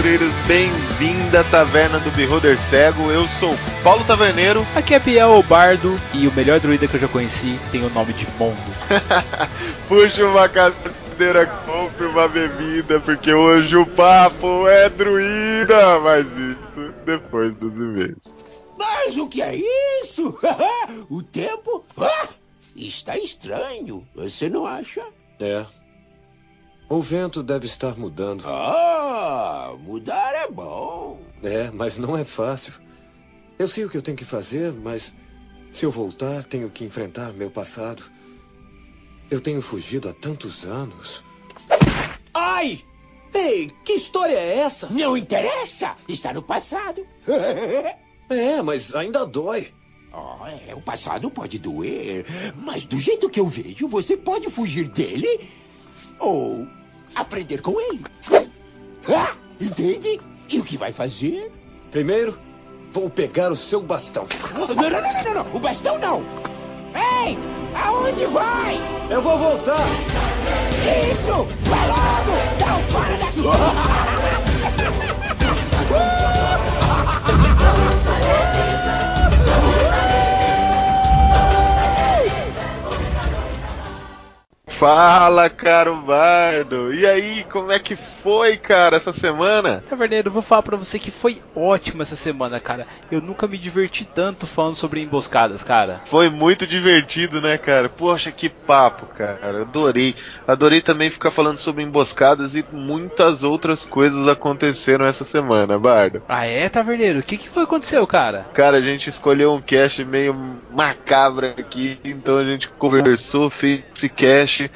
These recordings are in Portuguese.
Aventureiros, bem-vindo à Taverna do Beholder Cego. Eu sou Paulo Taverneiro. Aqui é Biel Bardo e o melhor druida que eu já conheci tem o nome de Mondo. Puxa uma cadeira, compre uma bebida, porque hoje o papo é druida, mas isso depois dos e-mails. Mas o que é isso? o tempo ah, está estranho, você não acha? É. O vento deve estar mudando. Ah, mudar é bom. É, mas não é fácil. Eu sei o que eu tenho que fazer, mas se eu voltar, tenho que enfrentar meu passado. Eu tenho fugido há tantos anos. Ai! Ei, que história é essa? Não interessa, está no passado. é, mas ainda dói. Oh, é, o passado pode doer, mas do jeito que eu vejo, você pode fugir dele ou aprender com ele. Ah, entende? E o que vai fazer? Primeiro, vou pegar o seu bastão. Não, não, não, não, não, o bastão não. Ei, aonde vai? Eu vou voltar. Isso, vai logo, não fora daqui. Fala, caro bardo! E aí, como é que foi, cara, essa semana? Taverneiro, vou falar pra você que foi ótimo essa semana, cara. Eu nunca me diverti tanto falando sobre emboscadas, cara. Foi muito divertido, né, cara? Poxa, que papo, cara. Adorei. Adorei também ficar falando sobre emboscadas e muitas outras coisas aconteceram essa semana, bardo. Ah, é, Taverneiro? O que, que foi que aconteceu, cara? Cara, a gente escolheu um cast meio macabro aqui, então a gente conversou, fez esse cast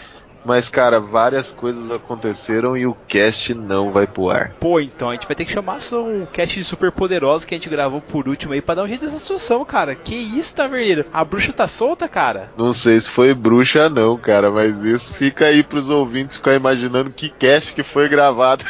mas, cara, várias coisas aconteceram e o cast não vai pro ar. Pô, então a gente vai ter que chamar só um cast super poderoso que a gente gravou por último aí pra dar um jeito nessa situação, cara. Que isso, Taverneiro? A bruxa tá solta, cara? Não sei se foi bruxa não, cara, mas isso fica aí pros ouvintes ficar imaginando que cast que foi gravado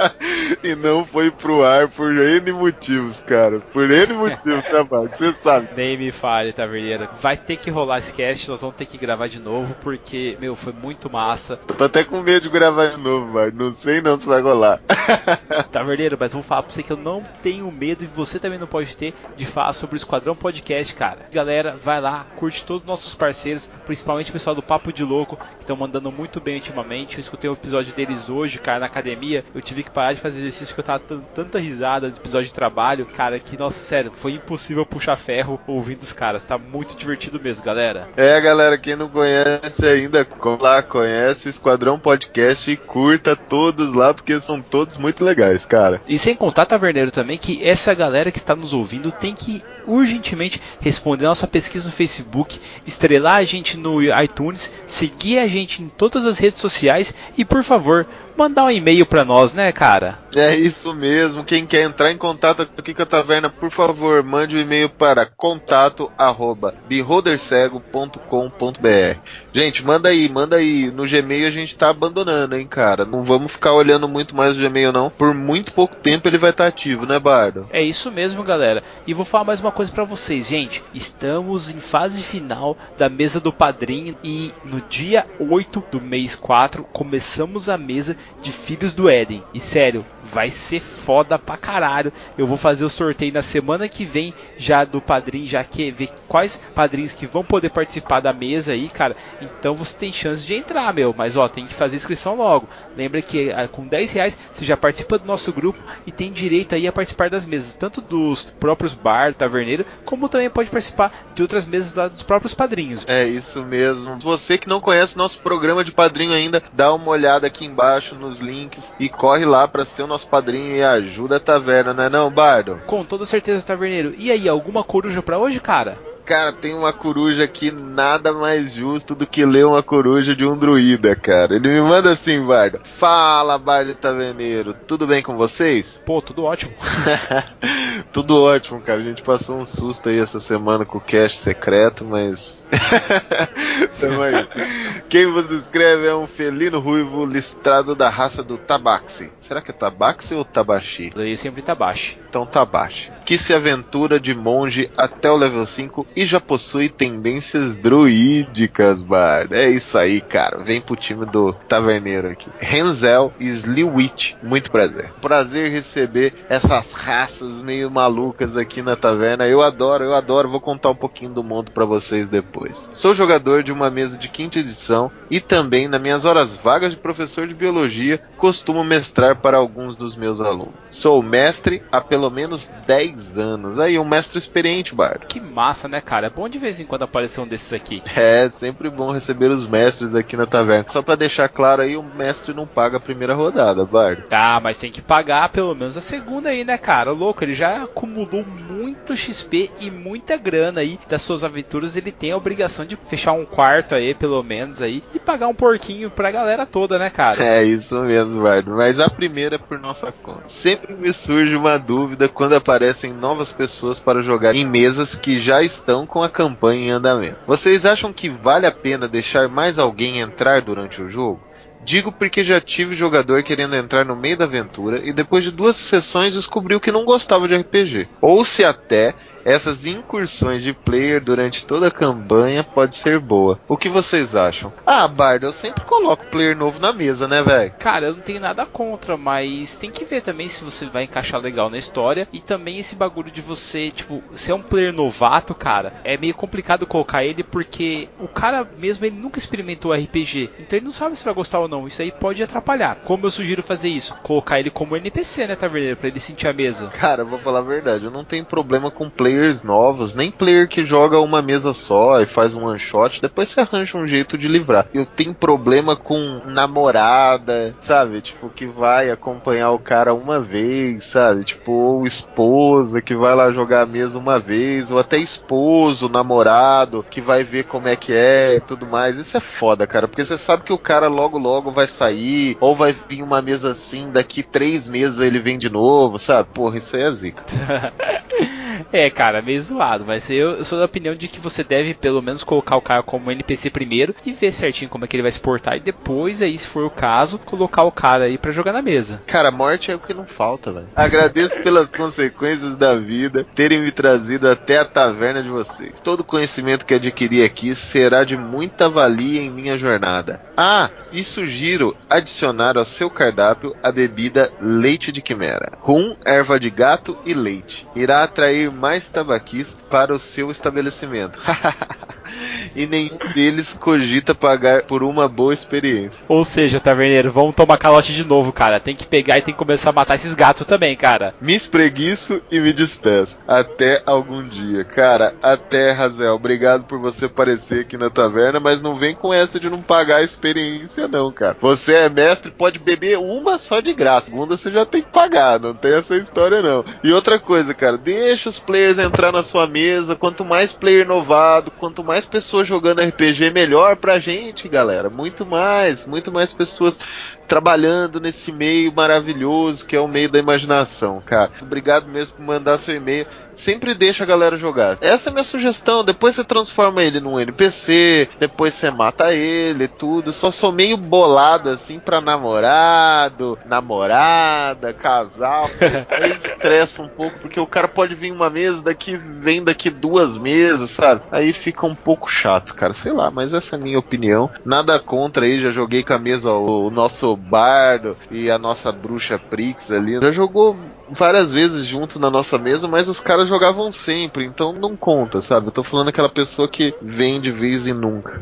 e não foi pro ar por N motivos, cara. Por N motivos, trabalho, você sabe. Nem me fale, Taverneiro. Vai ter que rolar esse cast, nós vamos ter que gravar de novo porque, meu, foi muito massa. Eu tô até com medo de gravar de novo, mano. Não sei não se vai rolar. Taverneiro, mas vou falar pra você que eu não tenho medo e você também não pode ter de falar sobre o Esquadrão Podcast, cara. Galera, vai lá, curte todos os nossos parceiros, principalmente o pessoal do Papo de Louco, que estão mandando muito bem ultimamente. Eu escutei um episódio deles hoje, cara, na academia. Eu tive que parar de fazer exercício porque eu tava dando tanta risada do episódio de trabalho, cara, que, nossa, sério, foi impossível puxar ferro ouvindo os caras. Tá muito divertido mesmo, galera. É, galera, quem não conhece ainda, lá, conhece Esquadrão Podcast e curta todos lá, porque são todos muito legais, cara. E sem contar, Taverneiro, também, que essa galera que está nos ouvindo tem que urgentemente responder nossa pesquisa no Facebook, estrelar a gente no iTunes, seguir a gente em todas as redes sociais e, por favor, mandar um e-mail para nós, né, cara? É isso mesmo. Quem quer entrar em contato aqui com a taverna, por favor, mande um e-mail para contato@beholdercego.com.br. Gente, manda aí, manda aí. No Gmail a gente tá abandonando, hein, cara. Não vamos ficar olhando muito mais o Gmail não. Por muito pouco tempo ele vai estar tá ativo, né, Bardo? É isso mesmo, galera. E vou falar mais uma coisa para vocês, gente. Estamos em fase final da mesa do padrinho e no dia 8 do mês 4 começamos a mesa de Filhos do Éden. E sério, vai ser foda pra caralho. Eu vou fazer o sorteio na semana que vem já do padrinho, já que ver quais padrinhos que vão poder participar da mesa aí, cara. Então você tem chance de entrar, meu. Mas ó, tem que fazer inscrição logo. Lembra que ah, com 10 reais você já participa do nosso grupo e tem direito aí a participar das mesas, tanto dos próprios bar, taverneiro, como também pode participar de outras mesas lá dos próprios padrinhos. É isso mesmo. Você que não conhece nosso programa de padrinho ainda, dá uma olhada aqui embaixo nos links e corre lá para ser o nosso padrinho e ajuda a taverna, não é não, Bardo? Com toda certeza, taverneiro. E aí, alguma coruja para hoje, cara? Cara, tem uma coruja aqui nada mais justo do que ler uma coruja de um druida, cara. Ele me manda assim, Bardo. Fala, Bardo Taverneiro. Tudo bem com vocês? Pô, tudo ótimo. Tudo ótimo, cara. A gente passou um susto aí essa semana com o cast secreto, mas. Tamo aí. Quem você escreve é um felino ruivo listrado da raça do Tabaxi. Será que é Tabaxi ou Tabaxi? Daí sempre Tabaxi. Então Tabaxi. Que se aventura de monge até o level 5 e já possui tendências druídicas, Bard. É isso aí, cara. Vem pro time do taverneiro aqui. Renzel Sliwitch. Muito prazer. Prazer receber essas raças meio malucas aqui na taverna. Eu adoro, eu adoro. Vou contar um pouquinho do mundo para vocês depois. Sou jogador de uma mesa de quinta edição e também, nas minhas horas vagas de professor de biologia, costumo mestrar para alguns dos meus alunos. Sou mestre há pelo menos 10 anos. Aí, um mestre experiente, Bard. Que massa, né, cara? É bom de vez em quando aparecer um desses aqui. É, sempre bom receber os mestres aqui na taverna. Só para deixar claro aí, o mestre não paga a primeira rodada, Bard. Ah, mas tem que pagar pelo menos a segunda aí, né, cara? Louco, ele já acumulou muito XP e muita grana aí das suas aventuras. Ele tem a obrigação de fechar um quarto aí, pelo menos aí, e pagar um porquinho pra galera toda, né, cara? É isso mesmo, Bard. Mas a primeira é por nossa conta. Sempre me surge uma dúvida quando aparecem novas pessoas para jogar em mesas que já estão com a campanha em andamento. Vocês acham que vale a pena deixar mais alguém entrar durante o jogo? Digo porque já tive jogador querendo entrar no meio da aventura e depois de duas sessões descobriu que não gostava de RPG. Ou se até essas incursões de player durante toda a campanha pode ser boa. O que vocês acham? Ah, Bardo, eu sempre coloco player novo na mesa, né, velho? Cara, eu não tenho nada contra, mas tem que ver também se você vai encaixar legal na história e também esse bagulho de você, tipo, ser um player novato, cara, é meio complicado colocar ele porque o cara mesmo ele nunca experimentou RPG, então ele não sabe se vai gostar ou não. Isso aí pode atrapalhar. Como eu sugiro fazer isso? Colocar ele como NPC, né, Taverneiro, para ele sentir a mesa. Cara, vou falar a verdade, eu não tenho problema com players novos, nem player que joga uma mesa só e faz um one shot, depois você arranja um jeito de livrar. Eu tenho problema com namorada, sabe? Tipo, que vai acompanhar o cara uma vez, sabe? Tipo, ou esposa que vai lá jogar a mesa uma vez, ou até esposo, namorado, que vai ver como é que é e tudo mais. Isso é foda, cara, porque você sabe que o cara logo logo vai sair, ou vai vir uma mesa assim, daqui três meses ele vem de novo, sabe? Porra, isso aí é zica. É, cara, meio zoado, mas eu, eu, sou da opinião de que você deve pelo menos colocar o cara como NPC primeiro e ver certinho como é que ele vai se portar e depois aí, se for o caso, colocar o cara aí para jogar na mesa. Cara, morte é o que não falta, velho. Agradeço pelas consequências da vida terem me trazido até a taverna de vocês. Todo conhecimento que adquiri aqui será de muita valia em minha jornada. Ah, e sugiro adicionar ao seu cardápio a bebida leite de quimera. Rum, erva de gato e leite. Irá atrair mais tabaquis para o seu estabelecimento. e nenhum deles cogita pagar por uma boa experiência. Ou seja, taverneiro, vamos tomar calote de novo, cara. Tem que pegar e tem que começar a matar esses gatos também, cara. Me espreguiço e me despeço. Até algum dia. Cara, até, Razel. Obrigado por você aparecer aqui na taverna, mas não vem com essa de não pagar a experiência, não, cara. Você é mestre, pode beber uma só de graça. Segunda você já tem que pagar, não tem essa história, não. E outra coisa, cara, deixa os players entrar na sua mesa. Quanto mais player novado, quanto mais pessoas jogando RPG, melhor pra gente, galera. Muito mais, muito mais pessoas trabalhando nesse meio maravilhoso que é o meio da imaginação, cara. Obrigado mesmo por mandar seu e-mail. Sempre deixa a galera jogar. Essa é a minha sugestão. Depois você transforma ele num NPC, depois você mata ele, tudo. Só sou meio bolado assim pra namorado, namorada, casal. Aí estressa um pouco, porque o cara pode vir uma mesa, daqui vem daqui duas mesas, sabe? Aí fica um pouco chato, cara. Sei lá, mas essa é a minha opinião. Nada contra aí, já joguei com a mesa o, o nosso bardo e a nossa bruxa Prix ali. Já jogou várias vezes junto na nossa mesa, mas os caras jogavam sempre, então não conta, sabe? Eu tô falando aquela pessoa que vem de vez e nunca.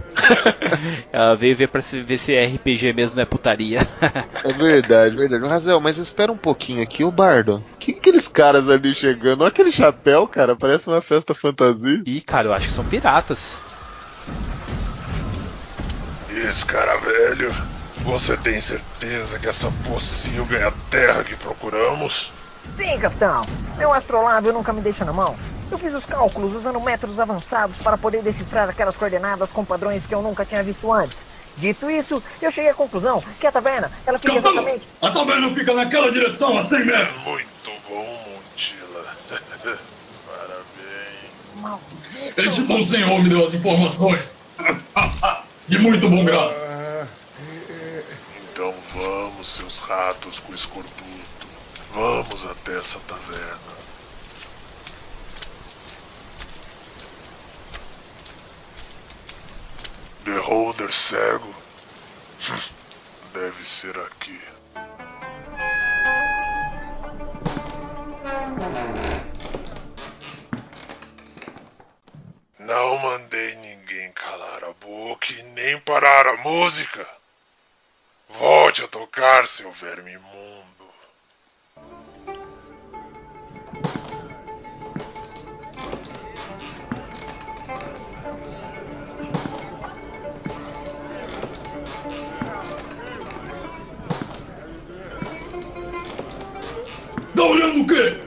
Ela veio ver pra ver se RPG mesmo não é putaria. é verdade, verdade. Razel, mas espera um pouquinho aqui, o Bardo. Que aqueles caras ali chegando? Olha aquele chapéu, cara, parece uma festa fantasia. Ih, cara, eu acho que são piratas. Escaravelho, você tem certeza que essa pocilga é a terra que procuramos? Sim, capitão. Meu astrolábio nunca me deixa na mão. Eu fiz os cálculos usando métodos avançados para poder decifrar aquelas coordenadas com padrões que eu nunca tinha visto antes. Dito isso, eu cheguei à conclusão que a taverna, ela fica Capitão, exatamente... A taverna fica naquela direção, a 100 metros. Muito bom, Montila. Parabéns. Maldito. Este bom senhor me deu as informações. De muito bom grado. Então vamos, seus ratos com escorbuto. Vamos até essa taverna. Beholder cego? Deve ser aqui. Não mandei ninguém calar a boca e nem parar a música. Volte a tocar, seu verme imundo. Tá olhando o quê?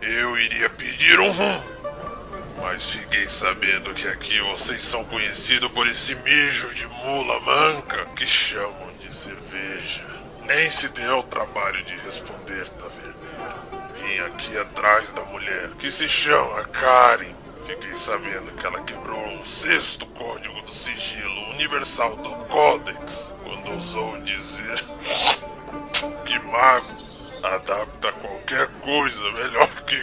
Eu iria pedir um rum, mas fiquei sabendo que aqui vocês são conhecidos por esse mijo de mula manca que chamam de cerveja. Nem se deu o trabalho de responder, taverneiro. Vim aqui atrás da mulher, que se chama Karen. Fiquei sabendo que ela quebrou o sexto código do sigilo universal do Codex quando ousou dizer que mago adapta qualquer coisa melhor que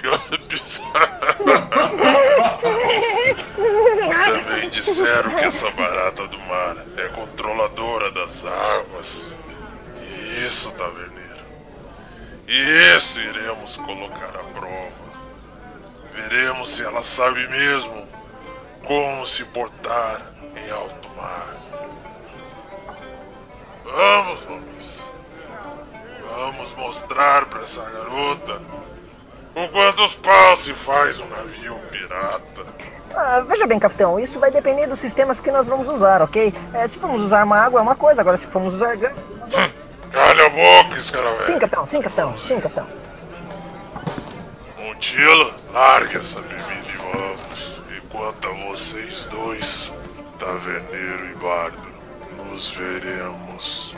Também disseram que essa barata do mar é controladora das águas. E isso, taverneiro. E isso iremos colocar à prova. Veremos se ela sabe mesmo como se portar em alto mar. Vamos, homens. Vamos mostrar pra essa garota com quantos paus se faz um navio pirata. Ah, veja bem, capitão, isso vai depender dos sistemas que nós vamos usar, ok? É, se formos usar uma água é uma coisa, agora se formos usar gás. Calha a boca, Sim, escaravelho. capitão, sim, capitão, sim, capitão. Montila, largue essa bebida e vamos. E quanto a vocês dois, taverneiro e bardo, nos veremos.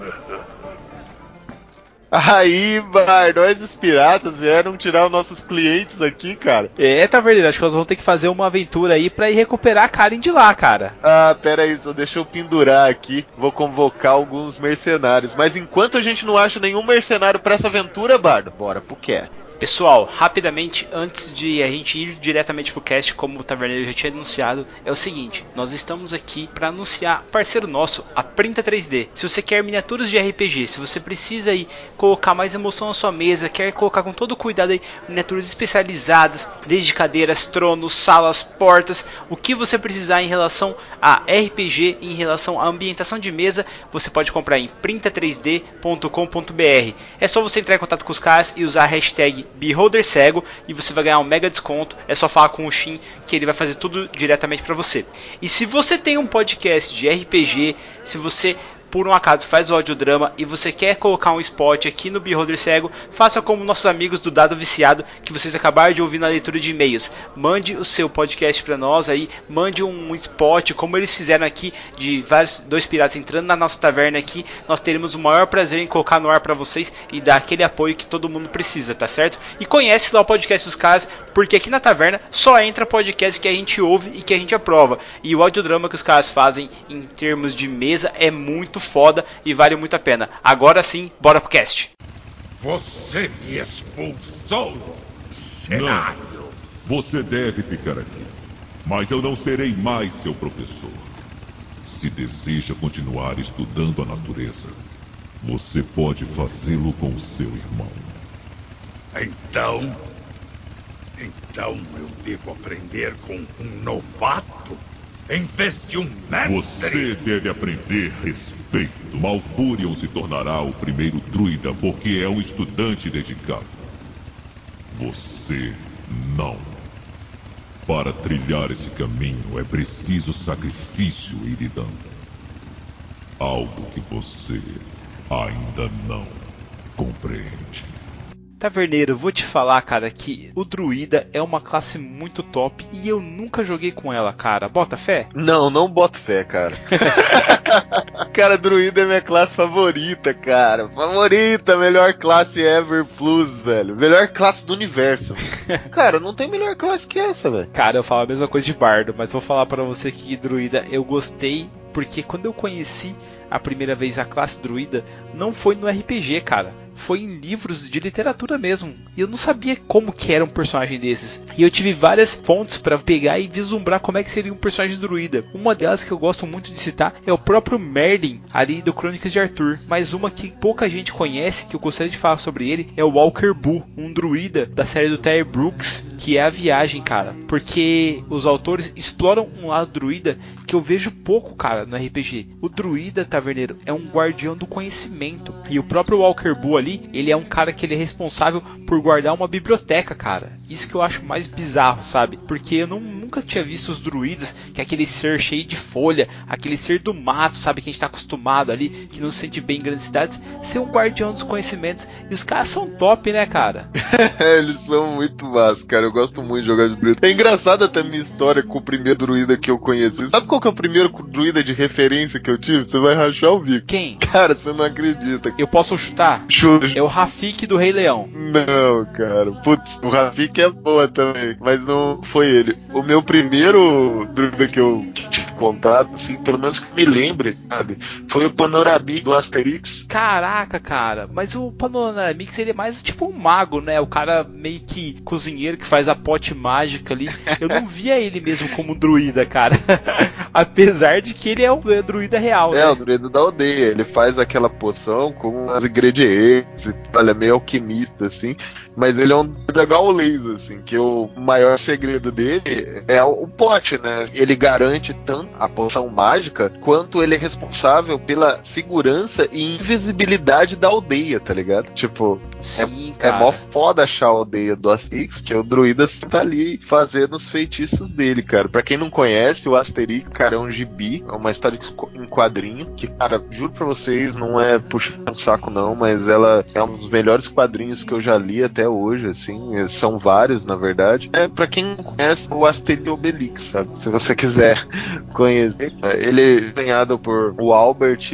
Aí, bar, nós os piratas vieram tirar os nossos clientes aqui, cara. É, taverneiro, acho que nós vamos ter que fazer uma aventura aí pra ir recuperar a Karen de lá, cara. Ah, pera aí, só deixa eu pendurar aqui. Vou convocar alguns mercenários. Mas enquanto a gente não acha nenhum mercenário pra essa aventura, Bardo, bora pro cast. Pessoal, rapidamente, antes de a gente ir diretamente pro cast, como o Taverneiro já tinha anunciado, é o seguinte: nós estamos aqui para anunciar parceiro nosso, a Printa 3D. Se você quer miniaturas de RPG, se você precisa aí colocar mais emoção na sua mesa, quer colocar com todo cuidado aí miniaturas especializadas, desde cadeiras, tronos, salas, portas, o que você precisar em relação a RPG, em relação à ambientação de mesa, você pode comprar em printa3d.com.br. É só você entrar em contato com os caras e usar a hashtag Beholder Cego e você vai ganhar um mega desconto. É só falar com o Shin que ele vai fazer tudo diretamente para você. E se você tem um podcast de RPG, se você por um acaso faz o audiodrama e você quer colocar um spot aqui no Beholder Cego, faça como nossos amigos do Dado Viciado que vocês acabaram de ouvir na leitura de e-mails. Mande o seu podcast para nós aí, mande um spot como eles fizeram aqui de vários dois piratas entrando na nossa taverna aqui. Nós teremos o maior prazer em colocar no ar para vocês e dar aquele apoio que todo mundo precisa, tá certo? E conhece lá o podcast dos caras, porque aqui na taverna só entra podcast que a gente ouve e que a gente aprova. E o audiodrama que os caras fazem em termos de mesa é muito foda e vale muito a pena. Agora sim, bora pro cast. Você me expulsou, cenário. Você deve ficar aqui. Mas eu não serei mais seu professor. Se deseja continuar estudando a natureza, você pode fazê-lo com seu irmão. Então. Então eu devo aprender com um novato em vez de um mestre. Você deve aprender respeito. Malfurion se tornará o primeiro druida porque é um estudante dedicado. Você não. Para trilhar esse caminho é preciso sacrifício, Iridan. Algo que você ainda não compreende. Taverneiro, vou te falar, cara, que o druida é uma classe muito top e eu nunca joguei com ela, cara. Bota fé? Não, não boto fé, cara. cara, druida é minha classe favorita, cara. Favorita, melhor classe ever plus, velho. Melhor classe do universo. cara, não tem melhor classe que essa, velho. Cara, eu falo a mesma coisa de bardo, mas vou falar para você que druida eu gostei porque quando eu conheci a primeira vez a classe druida, não foi no RPG, cara foi em livros de literatura mesmo. E eu não sabia como que era um personagem desses. E eu tive várias fontes para pegar e vislumbrar como é que seria um personagem druida. Uma delas que eu gosto muito de citar é o próprio Merlin, ali do Crônicas de Arthur. Mas uma que pouca gente conhece, que eu gostaria de falar sobre ele, é o Walker Boo, um druida da série do Terry Brooks, que é a viagem, cara. Porque os autores exploram um lado druida que eu vejo pouco, cara, no RPG. O druida taverneiro é um guardião do conhecimento. E o próprio Walker Boo ali ali, ele é um cara que ele é responsável por guardar uma biblioteca, cara. Isso que eu acho mais bizarro, sabe? Porque eu não, nunca tinha visto os druidas, que é aquele ser cheio de folha, aquele ser do mato, sabe? Que a gente tá acostumado ali, que não se sente bem em grandes cidades, ser um guardião dos conhecimentos. E os caras são top, né, cara? Eles são muito massa, cara. Eu gosto muito de jogar de druida. É engraçado até a minha história com o primeiro druida que eu conheci. Sabe qual que é o primeiro druida de referência que eu tive? Você vai rachar o bico. Quem? Cara, você não acredita. Eu posso chutar? Chuta é o Rafik do Rei Leão. Não, cara. Putz, o Rafik é boa também, mas não foi ele. O meu primeiro druida que eu tive contato, assim, pelo menos que me lembre, sabe? Foi o Panoramix do Asterix. Caraca, cara. Mas o Panoramix, ele é mais tipo um mago, né? O cara meio que cozinheiro que faz a pote mágica ali. Eu não via ele mesmo como um druida, cara. Apesar de que ele é o druida real, é, né? É, o druida da aldeia. Ele faz aquela poção com os ingredientes olha, meio alquimista, assim. Mas ele é um da gaulês, assim, que o maior segredo dele é o pote, né? Ele garante tanto a poção mágica, quanto ele é responsável pela segurança e invisibilidade da aldeia, tá ligado? Tipo, Sim, é, é mó foda achar a aldeia do Asterix, que o druida tá ali fazendo os feitiços dele, cara. Pra quem não conhece, o Asterix, cara, é um gibi, é uma história em quadrinho, que, cara, juro pra vocês, não é puxando saco não, mas ela é um dos melhores quadrinhos que eu já li até hoje, assim, são vários, na verdade. É para quem não conhece o Asterix Obelix, sabe? Se você quiser conhecer, ele é desenhado por o Albert,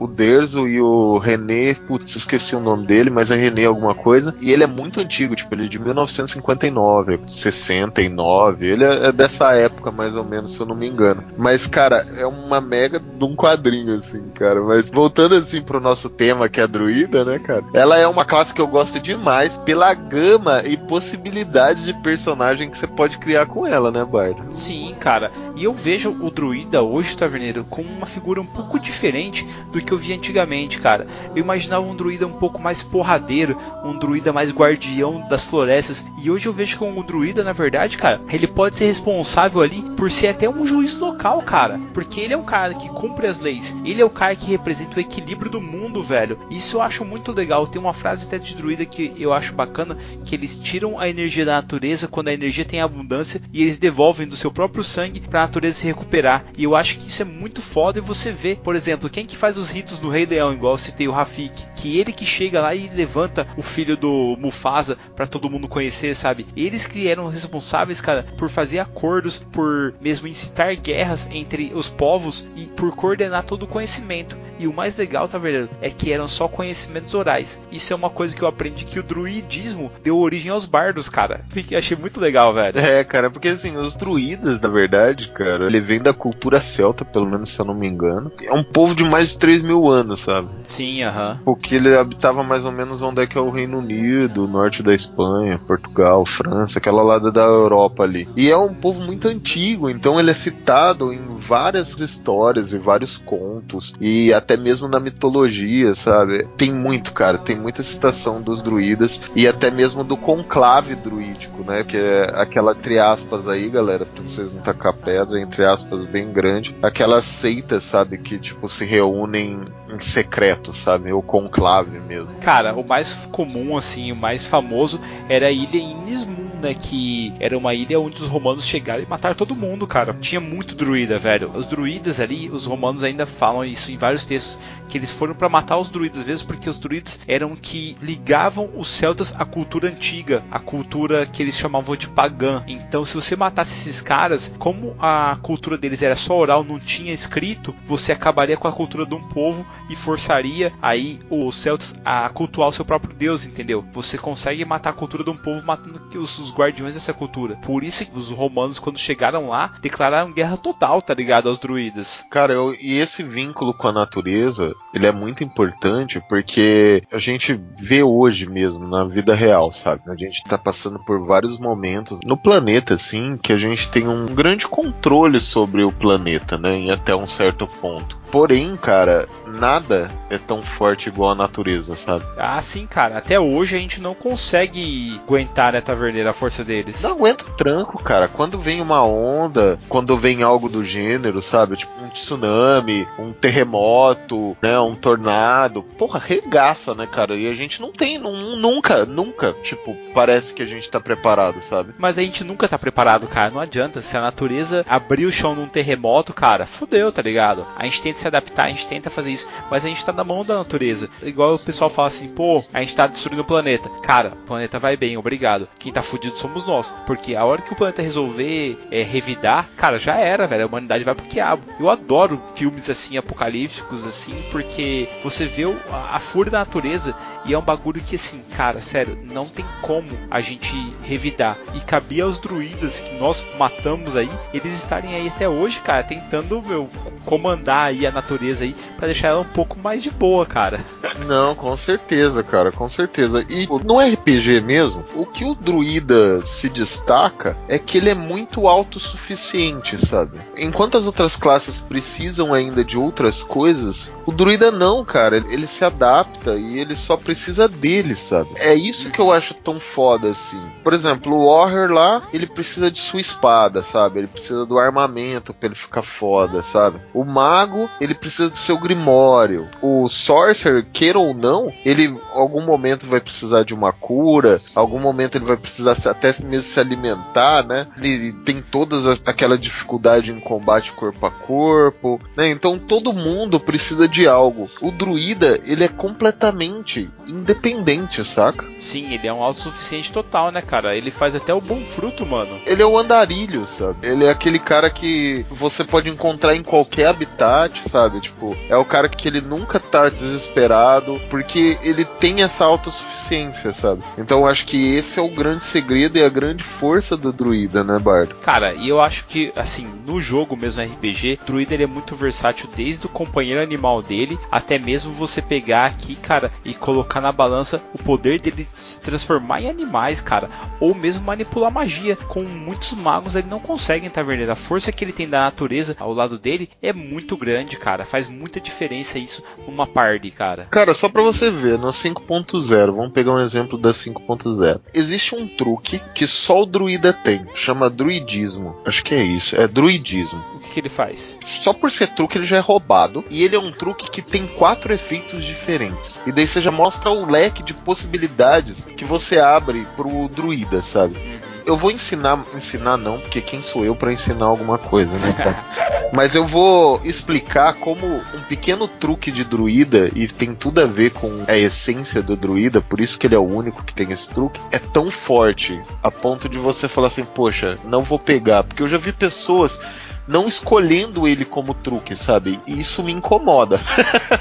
o Derzo e o René, putz, esqueci o nome dele, mas é René alguma coisa, e ele é muito antigo, tipo, ele é de 1959, 69, ele é, é dessa época mais ou menos, se eu não me engano. Mas, cara, é uma mega de um quadrinho, assim, cara. Mas voltando assim pro nosso tema, que é a druida, né, cara? Ela é uma classe que eu gosto demais pela gama e possibilidades de personagem que você pode criar com ela, né, Bardo? Sim, cara. E eu vejo o druida hoje, Taverneiro, como uma figura um pouco diferente do que eu vi antigamente, cara. Eu imaginava um druida um pouco mais porradeiro, um druida mais guardião das florestas. E hoje eu vejo que um druida, na verdade, cara, ele pode ser responsável ali por ser até um juiz local, cara. Porque ele é um cara que cumpre as leis. Ele é o cara que representa o equilíbrio do mundo, velho. Isso eu acho muito legal. Tem uma frase até de druida que eu acho bacana, que eles tiram a energia da natureza quando a energia tem abundância e eles devolvem do seu próprio sangue para a natureza se recuperar. E eu acho que isso é muito foda e você vê, por exemplo, quem que faz os ritos do Rei Leão, igual eu citei o Rafik, que ele que chega lá e levanta o filho do Mufasa para todo mundo conhecer, sabe? Eles que eram responsáveis, cara, por fazer acordos, por mesmo incitar guerras entre os povos e por coordenar todo o conhecimento. E o mais legal, tá vendo? É que eram só conhecimentos orais. Isso é uma coisa que eu aprendi que o druidismo deu origem aos bardos, cara. Fiquei, achei muito legal, velho. É, cara, porque assim, os druidas, na verdade, cara, ele vem da cultura celta, pelo menos se eu não me engano. É um povo de mais de 3 mil anos, sabe? Sim, aham. Uh -huh. Porque ele habitava mais ou menos onde é que é o Reino Unido, norte da Espanha, Portugal, França, aquela lado da Europa ali. E é um povo muito antigo, então ele é citado em várias histórias e vários contos. E até até mesmo na mitologia, sabe? Tem muito, cara, tem muita citação dos druidas e até mesmo do conclave druídico, né? Que é aquela entre aspas aí, galera, pra vocês não tacar pedra, entre aspas, bem grande. Aquelas seitas, sabe, que tipo se reúnem em secreto, sabe? O conclave mesmo. Cara, o mais comum, assim, o mais famoso era a ilha Inismum né, que era uma ilha onde os romanos chegaram e mataram todo mundo, cara. Tinha muito druida, velho. Os druidas ali, os romanos ainda falam isso em vários textos, que eles foram para matar os druidas mesmo, porque os druidas eram que ligavam os celtas à cultura antiga, a cultura que eles chamavam de pagã. Então, se você matasse esses caras, como a cultura deles era só oral, não tinha escrito, você acabaria com a cultura de um povo e forçaria aí os celtas a cultuar o seu próprio deus, entendeu? Você consegue matar a cultura de um povo matando os, os guardiões dessa cultura. Por isso que os romanos, quando chegaram lá, declararam guerra total, tá ligado? Aos druidas. Cara, eu, e esse vínculo com a natureza, ele é muito importante porque a gente vê hoje mesmo, na vida real, sabe? A gente tá passando por vários momentos no planeta, assim, que a gente tem um grande controle sobre o planeta, né? Em até um certo ponto. Porém, cara, nada é tão forte igual a natureza, sabe? Ah, sim, cara. Até hoje a gente não consegue aguentar, né, Taverneira, a força deles. Não aguenta o tranco, cara. Quando vem uma onda, quando vem algo do gênero, sabe? Tipo um tsunami, um terremoto, né? Um tornado. Porra, regaça, né, cara? E a gente não tem, não, nunca, nunca, tipo, parece que a gente tá preparado, sabe? Mas a gente nunca tá preparado, cara. Não adianta. Se a natureza abrir o chão num terremoto, cara, fudeu, tá ligado? A gente tenta se adaptar, a gente tenta fazer isso, mas a gente tá na mão da natureza. Igual o pessoal fala assim, pô, a gente tá destruindo o planeta. Cara, o planeta vai bem, obrigado. Quem tá fudido somos nós. Porque a hora que o planeta resolver é, revidar, cara, já era, velho. A humanidade vai pro quiabo. Eu adoro filmes assim, apocalípticos, assim, porque você vê a, a fúria da natureza e é um bagulho que, assim, cara, sério, não tem como a gente revidar. E cabia aos druidas que nós matamos aí, eles estarem aí até hoje, cara, tentando, meu, comandar aí a natureza aí para deixar ela um pouco mais de boa, cara. Não, com certeza, cara, com certeza. E no RPG mesmo, o que o druida se destaca é que ele é muito autossuficiente, sabe? Enquanto as outras classes precisam ainda de outras coisas, o druida não, cara. Ele se adapta e ele só precisa dele, sabe? É isso que eu acho tão foda assim. Por exemplo, o Warrior lá, ele precisa de sua espada, sabe? Ele precisa do armamento pra ele ficar foda, sabe? O mago, ele precisa do seu grimório. O Sorcerer, queira ou não, ele algum momento vai precisar de uma cura, algum momento ele vai precisar até mesmo se alimentar, né? Ele tem todas as, aquela dificuldade em combate corpo a corpo, né? Então todo mundo precisa de algo. O druida, ele é completamente independente, saca? Sim, ele é um autossuficiente total, né, cara? Ele faz até o bom fruto, mano. Ele é o andarilho, sabe? Ele é aquele cara que você pode encontrar em qualquer habitat, sabe? Tipo, é o cara que ele nunca tá desesperado, porque ele tem essa autossuficiência, sabe? Então eu acho que esse é o grande segredo e a grande força do druida, né, Bardo? Cara, e eu acho que, assim, no jogo mesmo RPG, o druida ele é muito versátil desde o companheiro animal dele até mesmo você pegar aqui, cara, e colocar na balança o poder dele se transformar em animais, cara, ou mesmo manipular magia. Com muitos magos ele não consegue taverneiro. A força que ele tem da natureza ao lado dele é muito grande, cara. Faz muita diferença isso numa party, cara. Cara, só pra você ver, no 5.0, vamos pegar um exemplo da 5.0. Existe um truque que só o druida tem, chama druidismo. Acho que é isso, é druidismo. O que, que ele faz? Só por ser truque ele já é roubado. E ele é um truque que tem quatro efeitos diferentes. E daí você já mostra o leque de possibilidades que você abre pro druida, sabe? Eu vou ensinar, ensinar não, porque quem sou eu para ensinar alguma coisa, né, cara? Mas eu vou explicar como um pequeno truque de druida, e tem tudo a ver com a essência do druida, por isso que ele é o único que tem esse truque, é tão forte a ponto de você falar assim, poxa, não vou pegar. Porque eu já vi pessoas não escolhendo ele como truque, sabe? E isso me incomoda.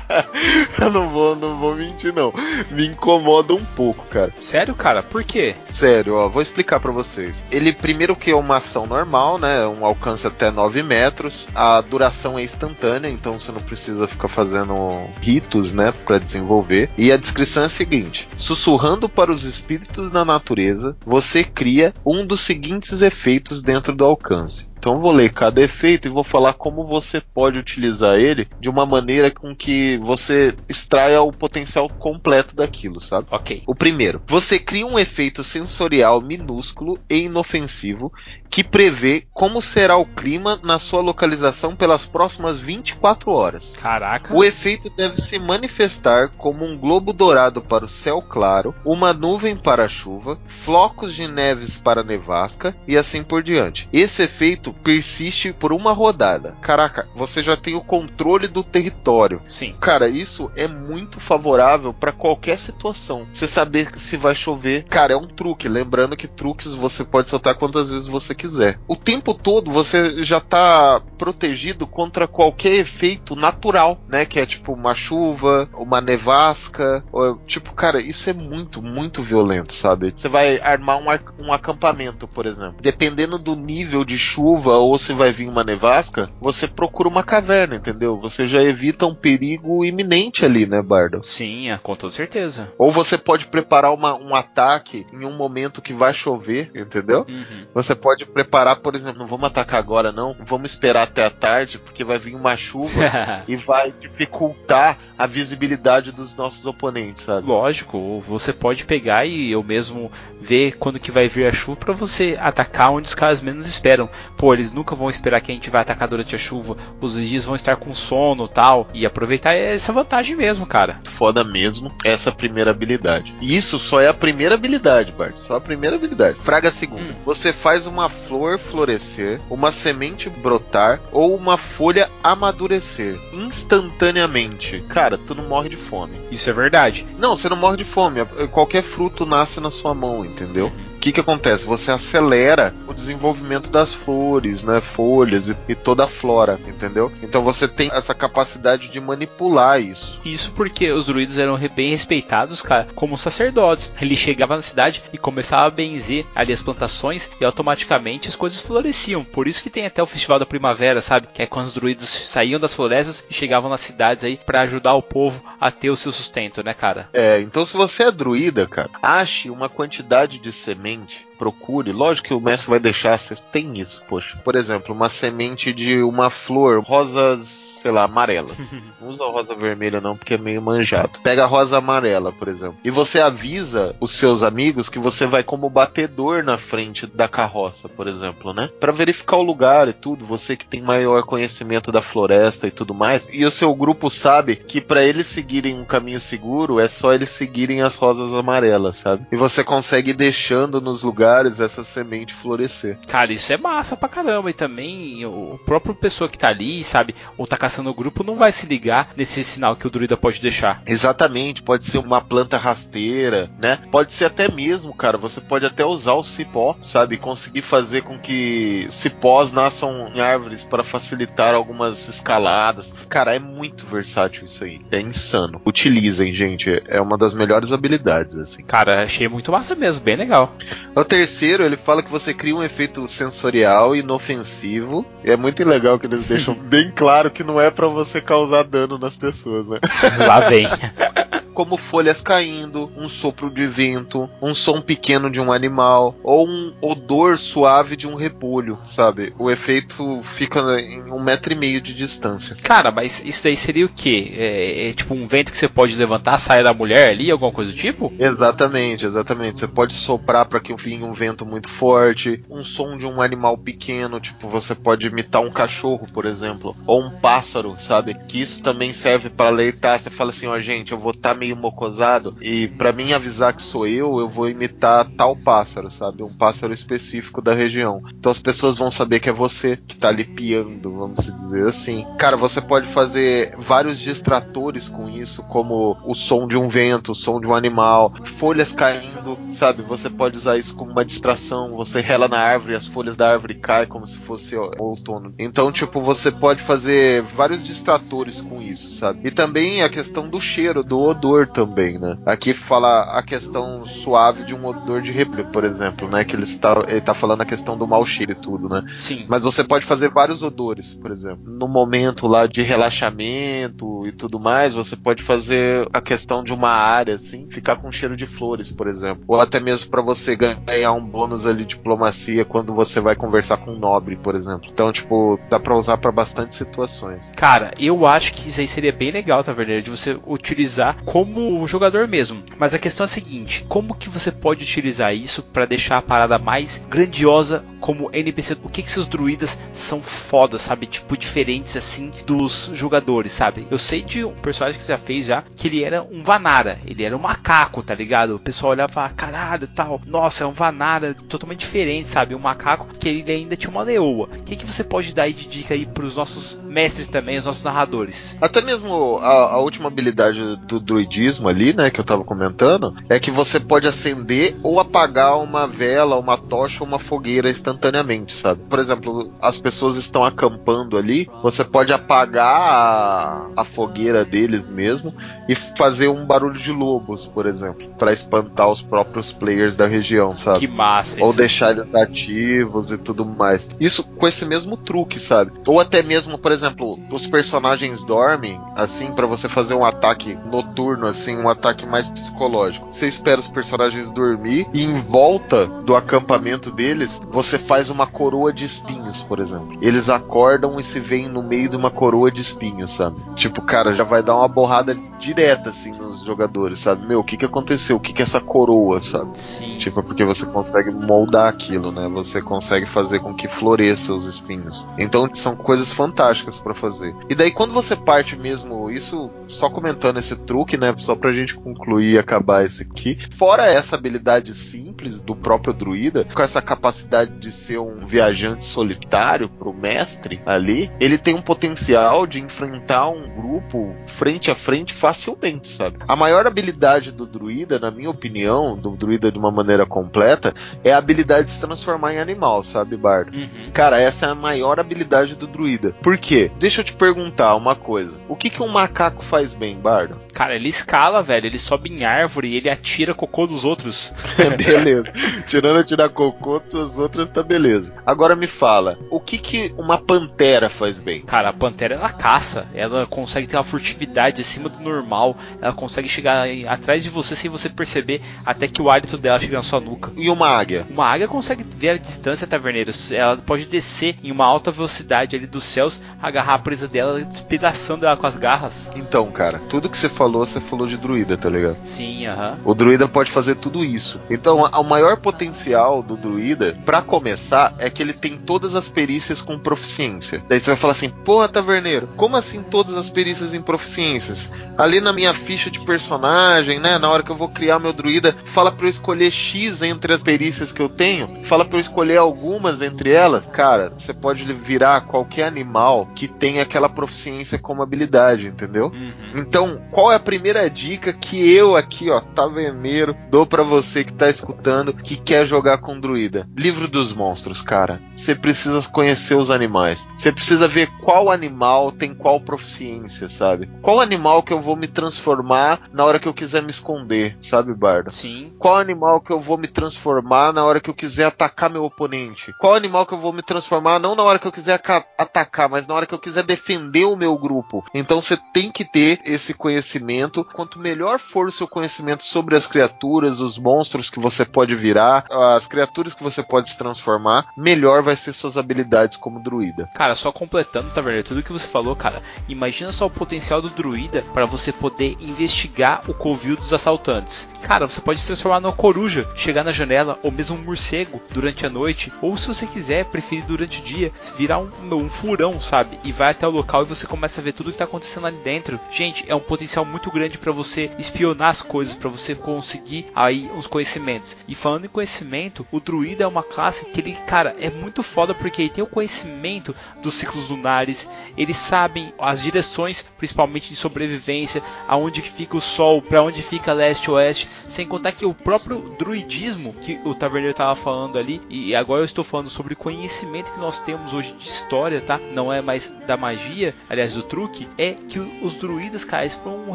eu não vou, não vou mentir não. Me incomoda um pouco, cara. Sério, cara? Por quê? Sério, ó, vou explicar para vocês. Ele primeiro que é uma ação normal, né? Um alcance até 9 metros. A duração é instantânea, então você não precisa ficar fazendo ritos, né, para desenvolver. E a descrição é a seguinte: sussurrando para os espíritos da natureza, você cria um dos seguintes efeitos dentro do alcance. Então vou ler cada efeito e vou falar como você pode utilizar ele de uma maneira com que você extraia o potencial completo daquilo, sabe? Ok. O primeiro, você cria um efeito sensorial minúsculo e inofensivo que prevê como será o clima na sua localização pelas próximas 24 horas. Caraca. O efeito deve se manifestar como um globo dourado para o céu claro, uma nuvem para a chuva, flocos de neves para a nevasca e assim por diante. Esse efeito persiste por uma rodada. Caraca, você já tem o controle do território. Sim. Cara, isso é muito favorável para qualquer situação. Você saber se vai chover. Cara, é um truque. Lembrando que truques você pode soltar quantas vezes você quiser. O tempo todo você já tá protegido contra qualquer efeito natural, né? Que é tipo uma chuva, uma nevasca. Ou, tipo, cara, isso é muito, muito violento, sabe? Você vai armar um, um acampamento, por exemplo. Dependendo do nível de chuva ou se vai vir uma nevasca, você procura uma caverna, entendeu? Você já evita um perigo iminente ali, né, Bardo? Sim, é, com toda certeza. Ou você pode preparar uma- um ataque em um momento que vai chover, entendeu? Uhum. Você pode preparar, por exemplo, não vamos atacar agora não, vamos esperar até a tarde, porque vai vir uma chuva e vai dificultar a visibilidade dos nossos oponentes, sabe? Lógico, você pode pegar e eu mesmo ver quando que vai vir a chuva pra você atacar onde os caras menos esperam. Pô, eles nunca vão esperar que a gente vai atacar durante a chuva. Os dias vão estar com sono, tal, e aproveitar essa vantagem mesmo, cara. Foda mesmo essa primeira habilidade. E isso só é a primeira habilidade, Bart. Só a primeira habilidade. Fraga segunda. Hum. Você faz uma flor florescer, uma semente brotar ou uma folha amadurecer instantaneamente. Cara, tu não morre de fome. Isso é verdade. Não, você não morre de fome. Qualquer fruto nasce na sua mão, entendeu? O que que acontece? Você acelera o desenvolvimento das flores, né, folhas e, e toda a flora, entendeu? Então você tem essa capacidade de manipular isso. Isso porque os druidos eram bem respeitados, cara, como sacerdotes. Ele chegava na cidade e começava a benzer ali as plantações e automaticamente as coisas floresciam. Por isso que tem até o festival da primavera, sabe? Que é quando os druidos saíam das florestas e chegavam nas cidades aí pra ajudar o povo a ter o seu sustento, né, cara? É, então se você é druida, cara, ache uma quantidade de semente, procure. Lógico que o mestre vai deixar, vocês têm isso, poxa. Por exemplo, uma semente de uma flor, rosas, sei lá, amarela. Não usa rosa vermelha não, porque é meio manjado. Pega a rosa amarela, por exemplo. E você avisa os seus amigos que você vai como batedor na frente da carroça, por exemplo, né? Pra verificar o lugar e tudo, você que tem maior conhecimento da floresta e tudo mais. E o seu grupo sabe que pra eles seguirem um caminho seguro é só eles seguirem as rosas amarelas, sabe? E você consegue ir deixando nos lugares essa semente florescer. Cara, isso é massa pra caramba. E também o próprio pessoa que tá ali, sabe, ou tá caçando o grupo, não vai se ligar nesse sinal que o druida pode deixar. Exatamente, pode ser uma planta rasteira, né? Pode ser até mesmo, cara, você pode até usar o cipó, sabe? Conseguir fazer com que cipós nasçam em árvores para facilitar algumas escaladas. Cara, é muito versátil isso aí. É insano. Utilizem, gente. É uma das melhores habilidades, assim. Cara, achei muito massa mesmo, bem legal. O terceiro, ele fala que você cria um efeito sensorial inofensivo. E é muito legal que eles deixam bem claro que não é pra você causar dano nas pessoas, né? Lá vem. como folhas caindo, um sopro de vento, um som pequeno de um animal ou um odor suave de um repolho, sabe? O efeito fica em um metro e meio de distância. Cara, mas isso aí seria o quê? É, é tipo um vento que você pode levantar, sair da mulher ali, alguma coisa do tipo? Exatamente, exatamente. Você pode soprar para que venha um vento muito forte, um som de um animal pequeno, tipo você pode imitar um cachorro, por exemplo, ou um pássaro, sabe? Que isso também serve para alertar. Você fala assim, ó, gente, eu vou estar tá meio mocosado e para mim avisar que sou eu, eu vou imitar tal pássaro, sabe? Um pássaro específico da região. Então as pessoas vão saber que é você que tá ali piando, vamos dizer assim. Cara, você pode fazer vários distratores com isso, como o som de um vento, o som de um animal, folhas caindo, sabe? Você pode usar isso como uma distração. Você rela na árvore e as folhas da árvore caem como se fosse ó, outono. Então, tipo, você pode fazer vários distratores com isso, sabe? E também a questão do cheiro, do odor também, né? Aqui fala a questão suave de um odor de repolho, por exemplo, né? Que ele está, ele tá falando a questão do mau cheiro e tudo, né? Sim. Mas você pode fazer vários odores, por exemplo. No momento lá de relaxamento e tudo mais, você pode fazer a questão de uma área, assim, ficar com cheiro de flores, por exemplo. Ou até mesmo para você ganhar um bônus ali de diplomacia quando você vai conversar com um nobre, por exemplo. Então, tipo, dá pra usar para bastante situações. Cara, eu acho que isso aí seria bem legal, na verdade, de você utilizar como como jogador mesmo. Mas a questão é a seguinte: como que você pode utilizar isso para deixar a parada mais grandiosa como NPC? O que que seus druidas são fodas, sabe? Tipo, diferentes assim dos jogadores, sabe? Eu sei de um personagem que você já fez já, que ele era um Vanara, ele era um macaco, tá ligado? O pessoal olhava caralho, tal, nossa, é um Vanara totalmente diferente, sabe? Um macaco que ele ainda tinha uma leoa. O que, que você pode dar aí de dica aí pros nossos mestres também, os nossos narradores? Até mesmo a, a última habilidade do druidismo ali, né, que eu tava comentando, é que você pode acender ou apagar uma vela, uma tocha ou uma fogueira instantaneamente, sabe? Por exemplo, as pessoas estão acampando ali, você pode apagar a, a fogueira deles mesmo e fazer um barulho de lobos, por exemplo, para espantar os próprios players da região, sabe? Que massa! Ou deixar eles ativos e tudo mais. Isso com esse mesmo truque, sabe? Ou até mesmo, por exemplo, os personagens dormem, assim, para você fazer um ataque noturno, assim, um ataque mais psicológico. Você espera os personagens dormir e em volta do acampamento deles, você faz uma coroa de espinhos, por exemplo. Eles acordam e se veem no meio de uma coroa de espinhos, sabe? Tipo, cara, já vai dar uma borrada direta, assim, nos jogadores, sabe? Meu, o que que aconteceu? O que que é essa coroa, sabe? Sim. Tipo, porque você consegue moldar aquilo, né? Você consegue fazer com que floresça os espinhos. Então são coisas fantásticas pra fazer. E daí quando você parte mesmo, isso só comentando esse truque, né? Só pra gente concluir e acabar esse aqui. Fora essa habilidade simples do próprio druida, com essa capacidade de ser um viajante solitário pro mestre ali, ele tem um potencial de enfrentar um grupo frente a frente facilmente, sabe? A maior habilidade do druida, na minha opinião, do druida de uma maneira completa, é a habilidade de se transformar em animal, sabe, Bardo? Uhum. Cara, essa é a maior habilidade do druida. Por quê? Deixa eu te perguntar uma coisa. O que, que um macaco faz bem, Bardo? Cara, ele escala, velho. Ele sobe em árvore e ele atira cocô dos outros. beleza. Tirando atirar cocô, as outras tá beleza. Agora me fala, o que, que uma pantera faz bem? Cara, a pantera ela caça. Ela consegue ter uma furtividade acima do normal. Ela consegue chegar atrás de você sem você perceber até que o hálito dela chega na sua nuca. E uma águia? Uma águia consegue ver a distância, taverneiro. Ela pode descer em uma alta velocidade ali dos céus, agarrar a presa dela, despedaçando ela com as garras. Então, cara, tudo que você falou, você falou de druida, tá ligado? Sim, aham. O druida pode fazer tudo isso. Então, o maior potencial do druida, pra começar, é que ele tem todas as perícias com proficiência. Daí você vai falar assim: "Porra, taverneiro, como assim todas as perícias em proficiências? Ali na minha ficha de personagem, né, na hora que eu vou criar meu druida, fala pra eu escolher X entre as perícias que eu tenho, fala pra eu escolher algumas entre elas". Cara, você pode virar qualquer animal que tenha aquela proficiência como habilidade, entendeu? Uhum. Então, qual é a primeira dica que eu aqui, ó, taverneiro, dou pra você que tá escutando, que quer jogar com druida? Livro dos monstros, cara. Você precisa conhecer os animais. Você precisa ver qual animal tem qual proficiência, sabe? Qual animal que eu vou me transformar na hora que eu quiser me esconder, sabe, Bardo? Sim. Qual animal que eu vou me transformar na hora que eu quiser atacar meu oponente? Qual animal que eu vou me transformar não na hora que eu quiser aca- atacar, mas na hora que eu quiser defender o meu grupo? Então você tem que ter esse conhecimento. Quanto melhor for o seu conhecimento sobre as criaturas, os monstros que você pode virar, as criaturas que você pode se transformar, melhor vai ser suas habilidades como druida. Cara, só completando, Taverneiro, tudo que você falou, cara, imagina só o potencial do druida para você poder investigar o covil dos assaltantes. Cara, você pode se transformar numa coruja, chegar na janela, ou mesmo um morcego durante a noite, ou se você quiser, preferir durante o dia, virar um, um furão, sabe? E vai até o local e você começa a ver tudo que tá acontecendo ali dentro. Gente, é um potencial muito grande para você espionar as coisas, para você conseguir aí os conhecimentos. E falando em conhecimento, o druida é uma classe que ele, cara, é muito foda porque ele tem o conhecimento dos ciclos lunares, eles sabem as direções, principalmente de sobrevivência, aonde fica o sol, para onde fica leste oeste, sem contar que o próprio druidismo que o taverneiro estava falando ali, e agora eu estou falando sobre conhecimento que nós temos hoje de história, tá? Não é mais da magia, aliás, do truque, é que os druidas, cara, eles foram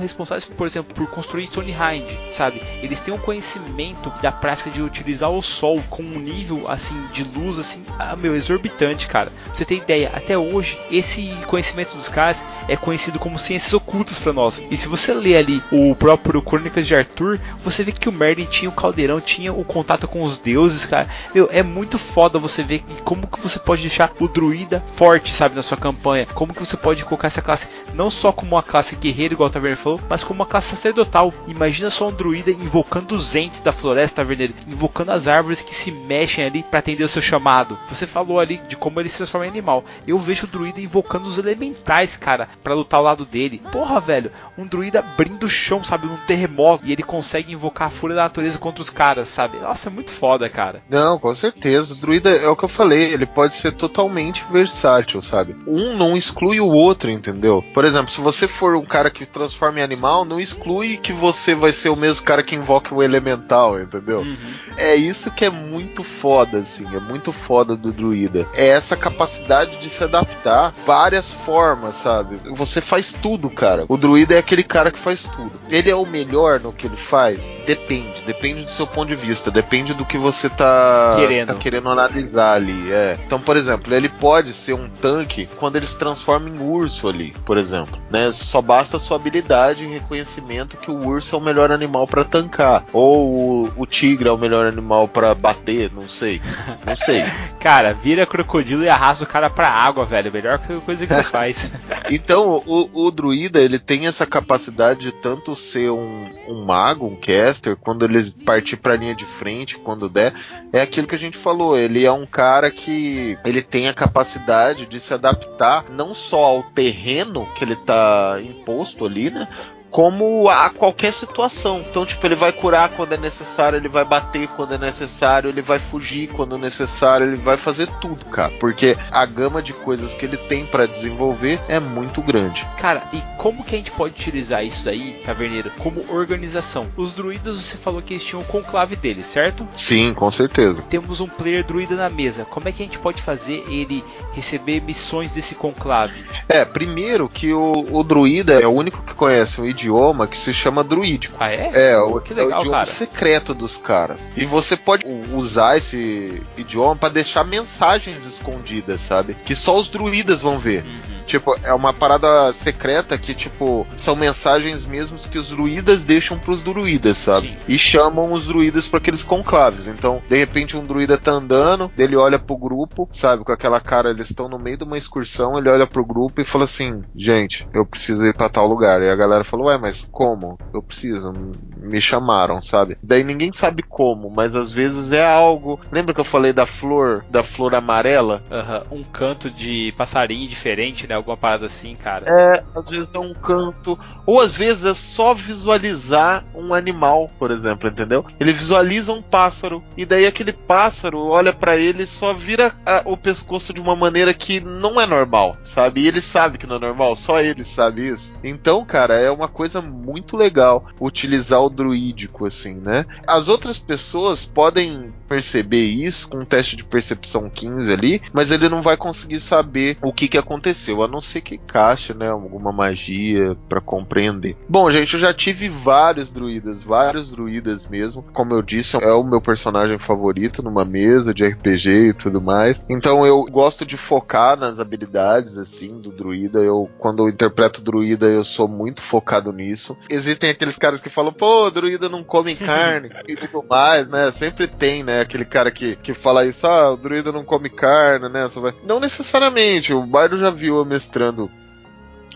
responsáveis, por exemplo, por construir Stonehenge, sabe? Eles têm um conhecimento da prática de utilizar o sol com um nível assim de luz assim, ah, meu, exorbitante, cara. Pra você ter ideia, até hoje esse conhecimento dos caras é conhecido como ciências ocultas para nós. E se você lê ali o próprio Crônicas de Arthur, você vê que o Merlin tinha o caldeirão, tinha o contato com os deuses, cara. Meu, é muito foda você ver como que você pode deixar o druida forte, sabe, na sua campanha. Como que você pode colocar essa classe não só como uma classe guerreira, igual o Taverna mas como uma classe sacerdotal. Imagina só um druida invocando os entes da floresta taverneira, invocando as árvores que se mexem ali para atender o seu chamado. Você falou ali de como ele se transforma em animal. Eu vejo o druida invocando os elementais, cara, para lutar ao lado dele. Porra, velho, um druida abrindo o chão, sabe, num terremoto e ele consegue invocar a fúria da natureza contra os caras, sabe? Nossa, é muito foda, cara. Não, com certeza. O druida é o que eu falei, ele pode ser totalmente versátil, sabe? Um não exclui o outro, entendeu? Por exemplo, se você for um cara que transforma animal, não exclui que você vai ser o mesmo cara que invoca o elemental, entendeu? Uhum. É isso que é muito foda, assim, é muito foda do druida. É essa capacidade de se adaptar várias formas, sabe? Você faz tudo, cara. O druida é aquele cara que faz tudo. Ele é o melhor no que ele faz? Depende, depende do seu ponto de vista, depende do que você tá Querendo. tá querendo analisar ali, é. Então, por exemplo, ele pode ser um tanque quando ele se transforma em urso ali, por exemplo, né? Só basta a sua habilidade e reconhecimento que o urso é o melhor animal pra tancar, ou o, o tigre é o melhor animal pra bater, não sei. Não sei. Cara, vira crocodilo e arrasta o cara pra água, velho. Melhor coisa que você faz. Então, o, o druida, ele tem essa capacidade de tanto ser um, um mago, um caster, quando ele partir pra linha de frente, quando der, é aquilo que a gente falou, ele é um cara que ele tem a capacidade de se adaptar não só ao terreno que ele tá imposto ali, né? Como a qualquer situação. Então, tipo, ele vai curar quando é necessário, ele vai bater quando é necessário, ele vai fugir quando necessário, ele vai fazer tudo, cara. Porque a gama de coisas que ele tem pra desenvolver é muito grande. Cara, e como que a gente pode utilizar isso aí, Taverneiro, como organização? Os druidas, você falou que eles tinham o conclave deles, certo? Sim, com certeza. Temos um player druida na mesa. Como é que a gente pode fazer ele receber missões desse conclave? É, primeiro que o, o druida é o único que conhece um idioma que se chama druídico. Ah, é? É, o, que é o legal, idioma cara. secreto dos caras. E você pode usar esse idioma pra deixar mensagens escondidas, sabe? Que só os druidas vão ver. Uhum. Tipo, é uma parada secreta que, tipo, são mensagens mesmos que os druidas deixam pros druidas, sabe? Sim. E chamam os druidas pra aqueles conclaves. Então, de repente, um druida tá andando, ele olha pro grupo, sabe? Com aquela cara, eles estão no meio de uma excursão, ele olha pro grupo e fala assim: Gente, eu preciso ir pra tal lugar. E a galera falou: Ué, mas como? Eu preciso, me chamaram, sabe? Daí ninguém sabe como, mas às vezes é algo. Lembra que eu falei da flor, da flor amarela? Aham, Um canto de passarinho diferente, né? Alguma parada assim, cara. É, às vezes é um canto. Ou às vezes é só visualizar um animal, por exemplo, entendeu? Ele visualiza um pássaro e daí aquele pássaro olha pra ele e só vira ah, o pescoço de uma maneira que não é normal, sabe? E ele sabe que não é normal, só ele sabe isso. Então, cara, é uma coisa muito legal utilizar o druídico assim, né? As outras pessoas podem perceber isso com um teste de percepção 15 ali, mas ele não vai conseguir saber o que que aconteceu, a não ser que caixa, né, alguma magia pra compreender. Bom, gente, eu já tive vários druidas, vários druidas mesmo. Como eu disse, é o meu personagem favorito numa mesa de RPG e tudo mais. Então eu gosto de focar nas habilidades assim do druida. Eu quando eu interpreto druida, eu sou muito focado nisso. Existem aqueles caras que falam: "Pô, druida não come carne" e tudo mais, né? Sempre tem, né, aquele cara que que fala isso: "Ah, o druida não come carne", né? Não necessariamente. O bardo já viu eu mestrando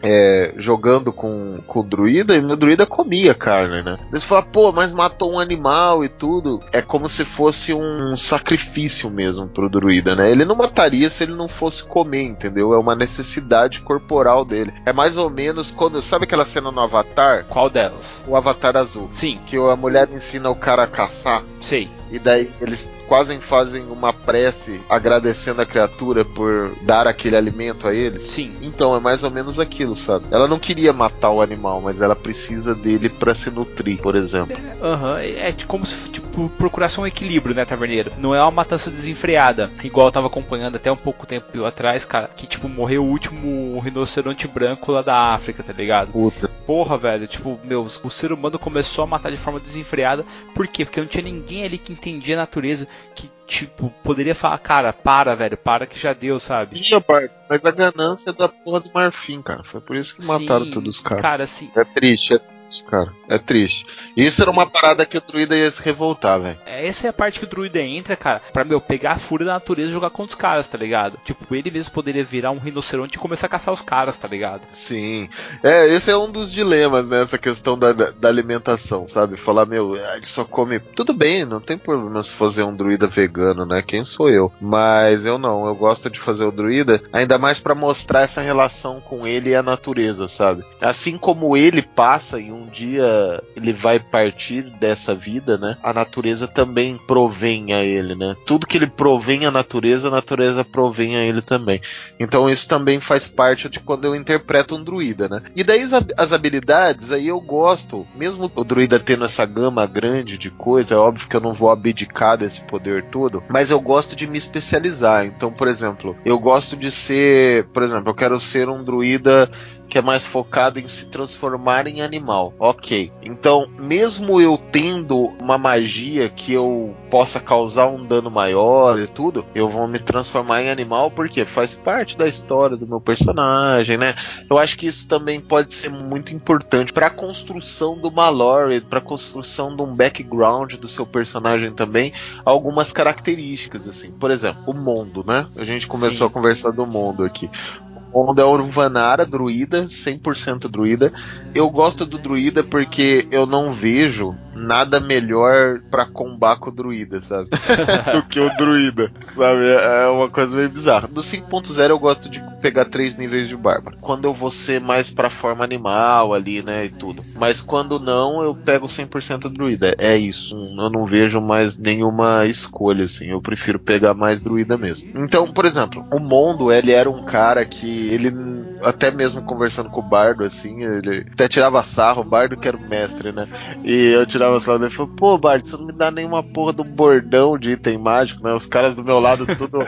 é, jogando com, com o druida e meu druida comia carne, né? Daí Você fala, pô, mas matou um animal e tudo. É como se fosse um sacrifício mesmo pro druida, né? Ele não mataria se ele não fosse comer, entendeu? É uma necessidade corporal dele. É mais ou menos quando. Sabe aquela cena no Avatar? Qual delas? O Avatar Azul. Sim, Que a mulher ensina o cara a caçar. sei. E daí eles quase fazem uma prece agradecendo a criatura por dar aquele alimento a eles. Sim. Então, é mais ou menos aquilo, sabe? Ela não queria matar o animal, mas ela precisa dele pra se nutrir, por exemplo. Aham, é é como se tipo, procurasse um equilíbrio, né, Taverneiro? Não é uma matança desenfreada. Igual eu tava acompanhando até um pouco tempo atrás, cara, que tipo, morreu o último rinoceronte branco lá da África, tá ligado? Puta. Porra, velho, tipo, meu, o ser humano começou a matar de forma desenfreada. Por quê? Porque não tinha ninguém ali que entendia a natureza, que tipo, poderia falar, cara, para, velho, para que já deu, sabe? Bart, mas a ganância é da porra do Marfim, cara. Foi por isso que mataram Sim, todos os caras. Cara, assim, É triste, é triste, cara. É triste. Isso era uma parada que o druida ia se revoltar, velho. essa é a parte que o druida entra, cara, pra, meu, pegar a fúria da natureza e jogar contra os caras, tá ligado? Tipo, ele mesmo poderia virar um rinoceronte e começar a caçar os caras, tá ligado? Sim. É, esse é um dos dilemas, né? Essa questão da, da, da alimentação, sabe? Falar, meu, ele só come. Tudo bem, não tem problema se fazer um druida vegano, né? Quem sou eu? Mas eu não, eu gosto de fazer o druida, ainda mais pra mostrar essa relação com ele e a natureza, sabe? Assim como ele passa e um dia ele vai partir dessa vida, né? A natureza também provém a ele, né? Tudo que ele provém à natureza, a natureza provém a ele também. Então isso também faz parte de quando eu interpreto um druida, né? E daí as habilidades, aí eu gosto, mesmo o druida tendo essa gama grande de coisa, é óbvio que eu não vou abdicar desse poder todo, mas eu gosto de me especializar. Então, por exemplo, eu gosto de ser, por exemplo, eu quero ser um druida que é mais focado em se transformar em animal. Ok. Então, mesmo eu tendo uma magia que eu possa causar um dano maior e tudo, eu vou me transformar em animal porque faz parte da história do meu personagem, né? Eu acho que isso também pode ser muito importante para a construção do Malore, para a construção de um background do seu personagem também, algumas características assim. Por exemplo, o mundo, né? A gente começou Sim. a conversar do mundo aqui. O mundo é o Vanara, druida, 100% druida. Eu gosto do druida porque eu não vejo nada melhor pra combar com o druida, sabe? do que o druida, sabe? É uma coisa meio bizarra. Do 5.0 eu gosto de pegar três níveis de bárbaro. Quando eu vou ser mais pra forma animal ali, né, e tudo. Mas quando não, eu pego 100% druida. É isso. Eu não vejo mais nenhuma escolha, assim. Eu prefiro pegar mais druida mesmo. Então, por exemplo, o Mondo, ele era um cara que ele até mesmo conversando com o Bardo, assim, ele até tirava sarro, o Bardo que era o mestre, né? E eu tirava sarro e falou, pô, Bardo, você não me dá nenhuma porra do bordão de item mágico, né? Os caras do meu lado tudo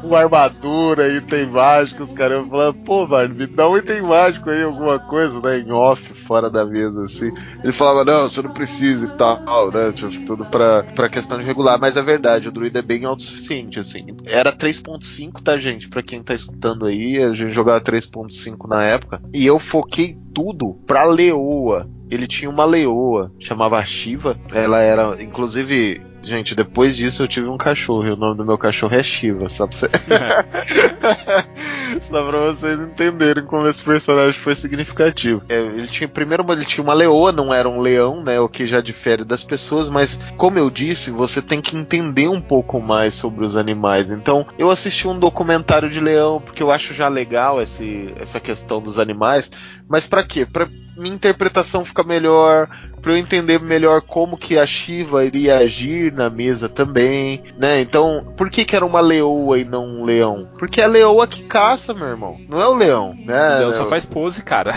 com armadura, item mágico, os caras falando, pô, Bardo, me dá um item mágico aí, alguma coisa, né? Em off, fora da mesa, assim. Ele falava, não, você não precisa e tal, né? Tipo, tudo pra, pra questão de regular, mas é verdade, o druida é bem autossuficiente, assim. Era 3.5, tá, gente? Pra quem tá escutando aí, a gente jogava 3.5 na época, e eu foquei tudo pra leoa. Ele tinha uma leoa, chamava Shiva. Ela era, inclusive, gente, depois disso eu tive um cachorro. E o nome do meu cachorro é Shiva, só pra, você... só pra vocês entenderem como esse personagem foi significativo. É, ele tinha, primeiro, ele tinha uma leoa, não era um leão, né? O que já difere das pessoas, mas como eu disse, você tem que entender um pouco mais sobre os animais. Então, eu assisti um documentário de leão, porque eu acho já legal esse, essa questão dos animais. Mas para quê? Pra minha interpretação ficar melhor, para eu entender melhor como que a Shiva iria agir na mesa também, né? Então, por que que era uma leoa e não um leão? Porque é a leoa que caça, meu irmão. Não é o leão, né? O leão só faz pose, cara.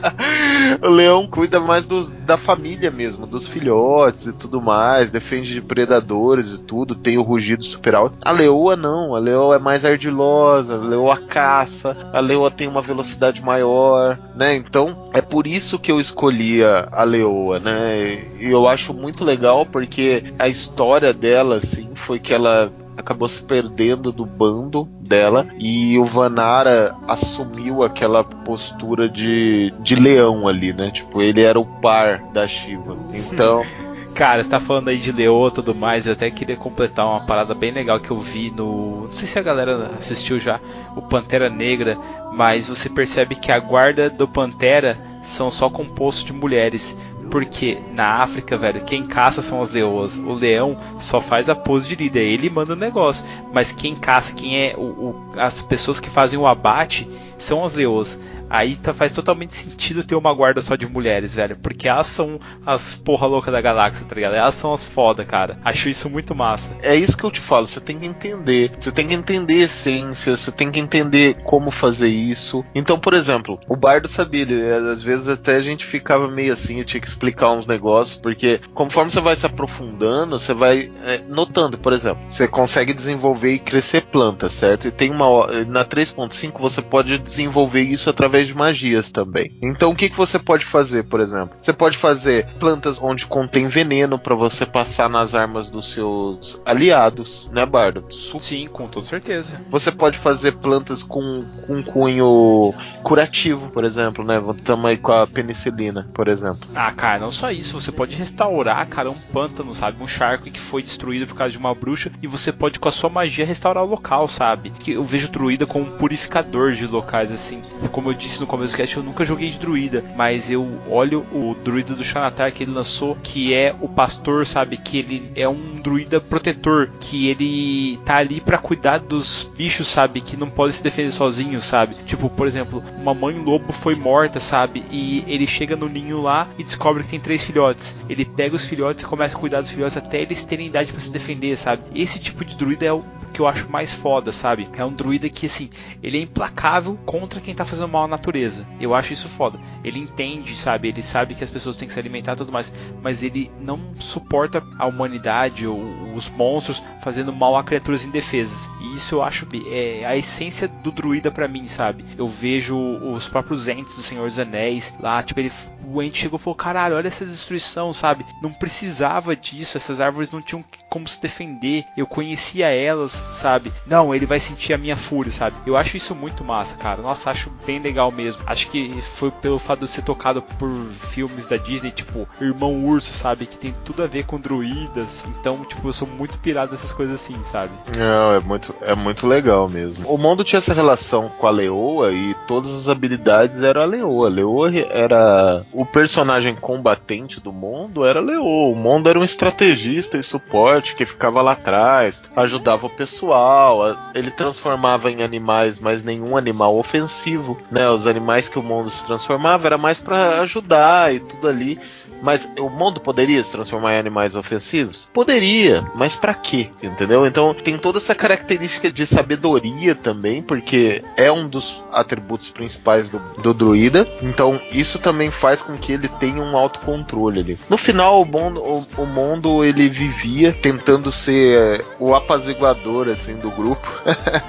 o leão cuida mais dos, da família mesmo, dos filhotes e tudo mais, defende de predadores e tudo, tem o rugido super alto. A leoa não, a leoa é mais ardilosa, a leoa caça, a leoa tem uma velocidade maior, né? Então, é por isso que eu escolhi a, a leoa, né? E eu acho muito legal porque a história dela, assim, foi que ela acabou se perdendo do bando dela e o Vanara assumiu aquela postura de, de leão ali, né? Tipo, ele era o par da Shiva. Então. Cara, você tá falando aí de Leoa e tudo mais, eu até queria completar uma parada bem legal que eu vi no. Não sei se a galera assistiu já, o Pantera Negra, mas você percebe que a guarda do Pantera são só composto de mulheres. Porque na África, velho, quem caça são as leoas. O leão só faz a pose de líder, ele manda o negócio. Mas quem caça, quem é o, o, as pessoas que fazem o abate são as leoas. Aí tá, faz totalmente sentido ter uma guarda só de mulheres, velho. Porque elas são as porra louca da galáxia, tá ligado? Elas são as foda, cara. Acho isso muito massa. É isso que eu te falo, você tem que entender. Você tem que entender a essência, você tem que entender como fazer isso. Então, por exemplo, o Bardo sabia, ele, às vezes até a gente ficava meio assim, eu tinha que explicar uns negócios, porque conforme você vai se aprofundando, você vai é, notando, por exemplo, você consegue desenvolver e crescer planta, certo? E tem uma. Na 3.5 você pode desenvolver isso através de magias também. Então o que, que você pode fazer, por exemplo? Você pode fazer plantas onde contém veneno para você passar nas armas dos seus aliados, né, Bardo? Sim, com toda certeza. Você pode fazer plantas com, com cunho curativo, por exemplo, né? Estamos aí com a penicilina, por exemplo. Ah, cara, não só isso. Você pode restaurar, cara, um pântano, sabe? Um charco que foi destruído por causa de uma bruxa. E você pode, com a sua magia, restaurar o local, sabe? Que eu vejo druida como um purificador de locais, assim. Como eu disse no começo do cast, eu nunca joguei de druida. Mas eu olho o druida do Xanatar que ele lançou, que é o pastor, sabe? Que ele é um druida protetor. Que ele tá ali para cuidar dos bichos, sabe? Que não podem se defender sozinhos, sabe? Tipo, por exemplo, uma mãe lobo foi morta, sabe? E ele chega no ninho lá e descobre que tem três filhotes. Ele pega os filhotes e começa a cuidar dos filhotes até eles terem idade para se defender, sabe? Esse tipo de druida é o que eu acho mais foda, sabe? É um druida que, assim, ele é implacável contra quem tá fazendo mal natureza. Eu acho isso foda. Ele entende, sabe? Ele sabe que as pessoas têm que se alimentar e tudo mais. Mas ele não suporta a humanidade ou os monstros fazendo mal a criaturas indefesas. E isso eu acho é a essência do druida para mim, sabe? Eu vejo os próprios entes do Senhor dos Anéis lá, tipo, ele, o ente chegou e falou: caralho, olha essa destruição, sabe? Não precisava disso, essas árvores não tinham como se defender. Eu conhecia elas, sabe? Não, ele vai sentir a minha fúria, sabe? Eu acho isso muito massa, cara. Nossa, acho bem legal mesmo. Acho que foi pelo fato de ser tocado por filmes da Disney, tipo Irmão Urso, sabe? Que tem tudo a ver com druidas. Então, tipo, eu sou muito pirado nessas coisas assim, sabe? Não, é muito, é muito legal mesmo. O mundo tinha essa relação com a leoa e todas as habilidades eram a leoa. A leoa era o personagem combatente do mundo, era a leoa. O mundo era um estrategista e suporte que ficava lá atrás, ajudava o pessoal, ele transformava em animais, mas nenhum animal ofensivo, né? Os animais que o mundo se transformava era mais para ajudar e tudo ali. Mas o mundo poderia se transformar em animais ofensivos? Poderia, mas para quê? Entendeu? Então tem toda essa característica de sabedoria também, porque é um dos atributos principais do, do druida. Então isso também faz com que ele tenha um autocontrole ali. No final, o mundo, o, o mundo ele vivia tentando ser o apaziguador assim do grupo.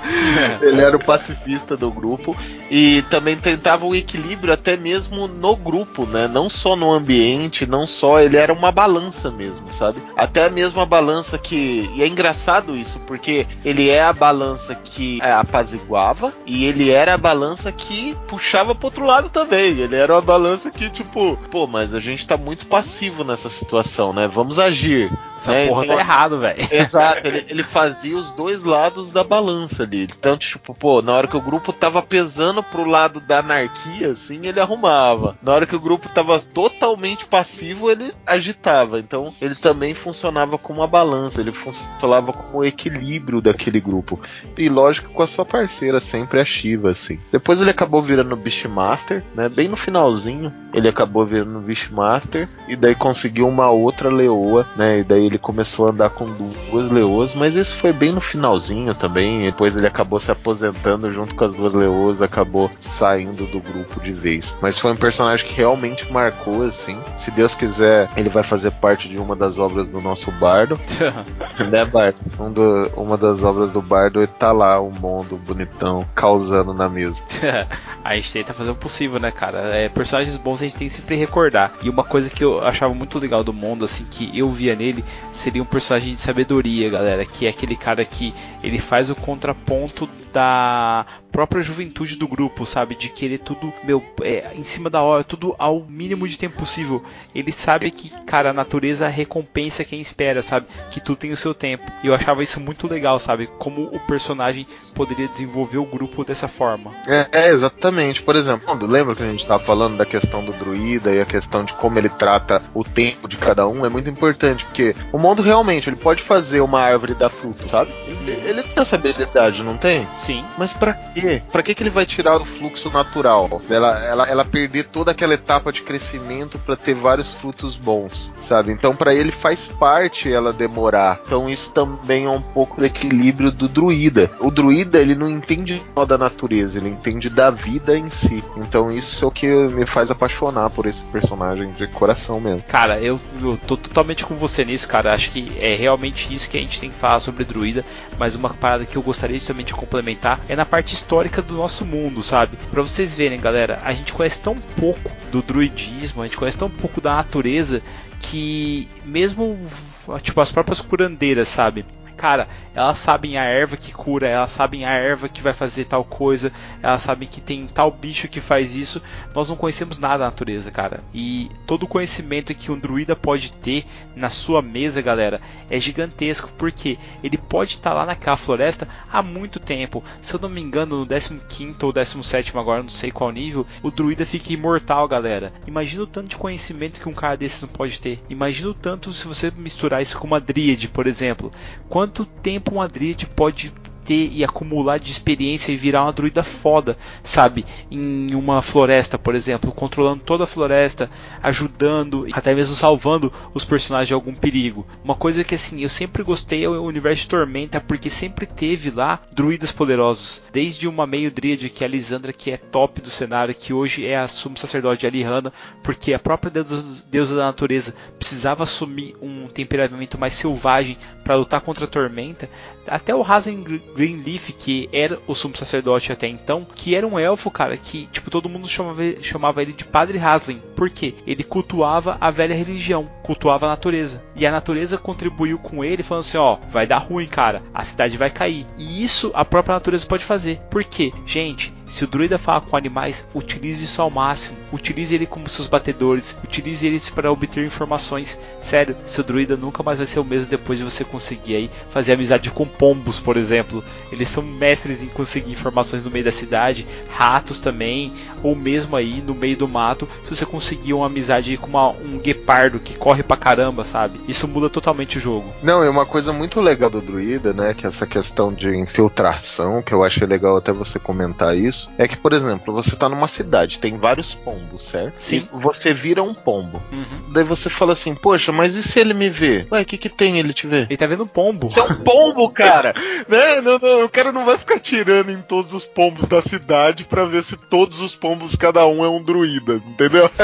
ele era o pacifista do grupo e também tentava o equilíbrio até mesmo no grupo, né? Não só no ambiente, não só ele era uma balança mesmo, sabe? Até mesmo a balança que e é engraçado isso porque ele é a balança que é, apaziguava e ele era a balança que puxava pro outro lado também. Ele era uma balança que tipo, pô, mas a gente tá muito passivo nessa situação, né? Vamos agir. Essa né? porra então, tá errado, velho. Exato, ele, ele fazia os dois lados da balança ali. Então, tipo, pô, na hora que o grupo tava pesando pro lado da anarquia, assim, ele arrumava. Na hora que o grupo tava totalmente passivo, ele agitava. Então, ele também funcionava como uma balança, ele funcionava como o equilíbrio daquele grupo. E lógico, com a sua parceira sempre ativa, assim. Depois ele acabou virando Beastmaster, né? Bem no finalzinho, ele acabou virando Beastmaster. E daí conseguiu uma outra leoa, né? E daí ele começou a andar com duas leoas, mas isso foi bem no finalzinho também. Depois ele acabou se aposentando junto com as duas leoas, acabou saindo do grupo de vez. Mas foi um personagem que realmente marcou, assim. Se Deus quiser, ele vai fazer parte de uma das obras do nosso bardo. né, Bardo? Um do, uma das obras do bardo tá lá, o um mundo bonitão, causando na mesa. a gente tenta fazer o possível, né, cara? É, personagens bons a gente tem que sempre recordar. E uma coisa que eu achava muito legal do mundo, assim, que eu via nele, seria um personagem de sabedoria, galera. Que é aquele cara que ele faz o contraponto da própria juventude do grupo, sabe? De querer tudo, meu, é, em cima da hora, tudo ao mínimo de tempo possível. Ele sabe que, cara, a natureza recompensa quem espera, sabe? Que tudo tem o seu tempo. E eu achava isso muito legal, sabe? Como o personagem poderia desenvolver o grupo dessa forma. É, é exatamente. Por exemplo, lembra que a gente estava falando da questão do druida e a questão de como ele trata o tempo de cada um? É muito importante, porque o mundo realmente ele pode fazer uma árvore dar fruto, sabe? Ele, tem essa habilidade, não tem? Sim. Mas para quê? Para que, que ele vai tirar o fluxo natural? Ela, ela, ela perder toda aquela etapa de crescimento para ter vários frutos bons, sabe? Então para ele faz parte ela demorar. Então isso também é um pouco do equilíbrio do druida. O druida ele não entende só da natureza, ele entende da vida vida em si. Então isso é o que me faz apaixonar por esse personagem de coração mesmo. Cara, eu, eu tô totalmente com você nisso, cara. Acho que é realmente isso que a gente tem que falar sobre druida. Mas uma parada que eu gostaria também de complementar é na parte histórica do nosso mundo, sabe? Pra vocês verem, galera, a gente conhece tão pouco do druidismo, a gente conhece tão pouco da natureza que mesmo tipo as próprias curandeiras, sabe? Cara, elas sabem a erva que cura, elas sabem a erva que vai fazer tal coisa, elas sabem que tem tal bicho que faz isso. Nós não conhecemos nada da natureza, cara. E todo o conhecimento que um druida pode ter na sua mesa, galera, é gigantesco, porque ele pode estar lá naquela floresta há muito tempo. Se eu não me engano, no 15 ou 17 agora, não sei qual nível, o druida fica imortal, galera. Imagina o tanto de conhecimento que um cara desses não pode ter. Imagina o tanto se você misturar isso com uma dríade, por exemplo. Quanto tempo um Adrid pode ter e acumular de experiência e virar uma druida foda, sabe? Em uma floresta, por exemplo, controlando toda a floresta, ajudando, até mesmo salvando os personagens de algum perigo. Uma coisa que assim, eu sempre gostei é o universo de Tormenta, porque sempre teve lá druidas poderosos, desde uma meio dríade que é a Lisandra, que é top do cenário, que hoje é a sumo sacerdote Alihana, porque a própria deusa, deusa da natureza precisava assumir um temperamento mais selvagem para lutar contra a Tormenta. Até o Hazen Greenleaf, que era o sumo sacerdote até então, que era um elfo, cara, que tipo todo mundo chamava, chamava ele de Padre Haslin. Por quê? Ele cultuava a velha religião, cultuava a natureza. E a natureza contribuiu com ele, falando assim: ó, vai dar ruim, cara, a cidade vai cair. E isso a própria natureza pode fazer. Por quê? Gente, se o druida fala com animais, utilize isso ao máximo. Utilize ele como seus batedores, utilize eles para obter informações. Sério, seu druida nunca mais vai ser o mesmo depois de você conseguir aí fazer amizade com pombos, por exemplo. Eles são mestres em conseguir informações no meio da cidade, ratos também, ou mesmo aí no meio do mato, se você conseguir uma amizade com uma, um guepardo que corre pra caramba, sabe? Isso muda totalmente o jogo. Não, e uma coisa muito legal do druida, né, que é essa questão de infiltração, que eu achei legal até você comentar isso isso é que, por exemplo, você tá numa cidade, tem vários pombos, certo? Sim. E você vira um pombo. Uhum. Daí você fala assim, poxa, mas e se ele me vê? Ué, o que que tem ele te ver? Ele tá vendo um pombo. É um pombo, cara! né? Não, não, o cara não vai ficar tirando em todos os pombos da cidade pra ver se todos os pombos, cada um é um druida, entendeu?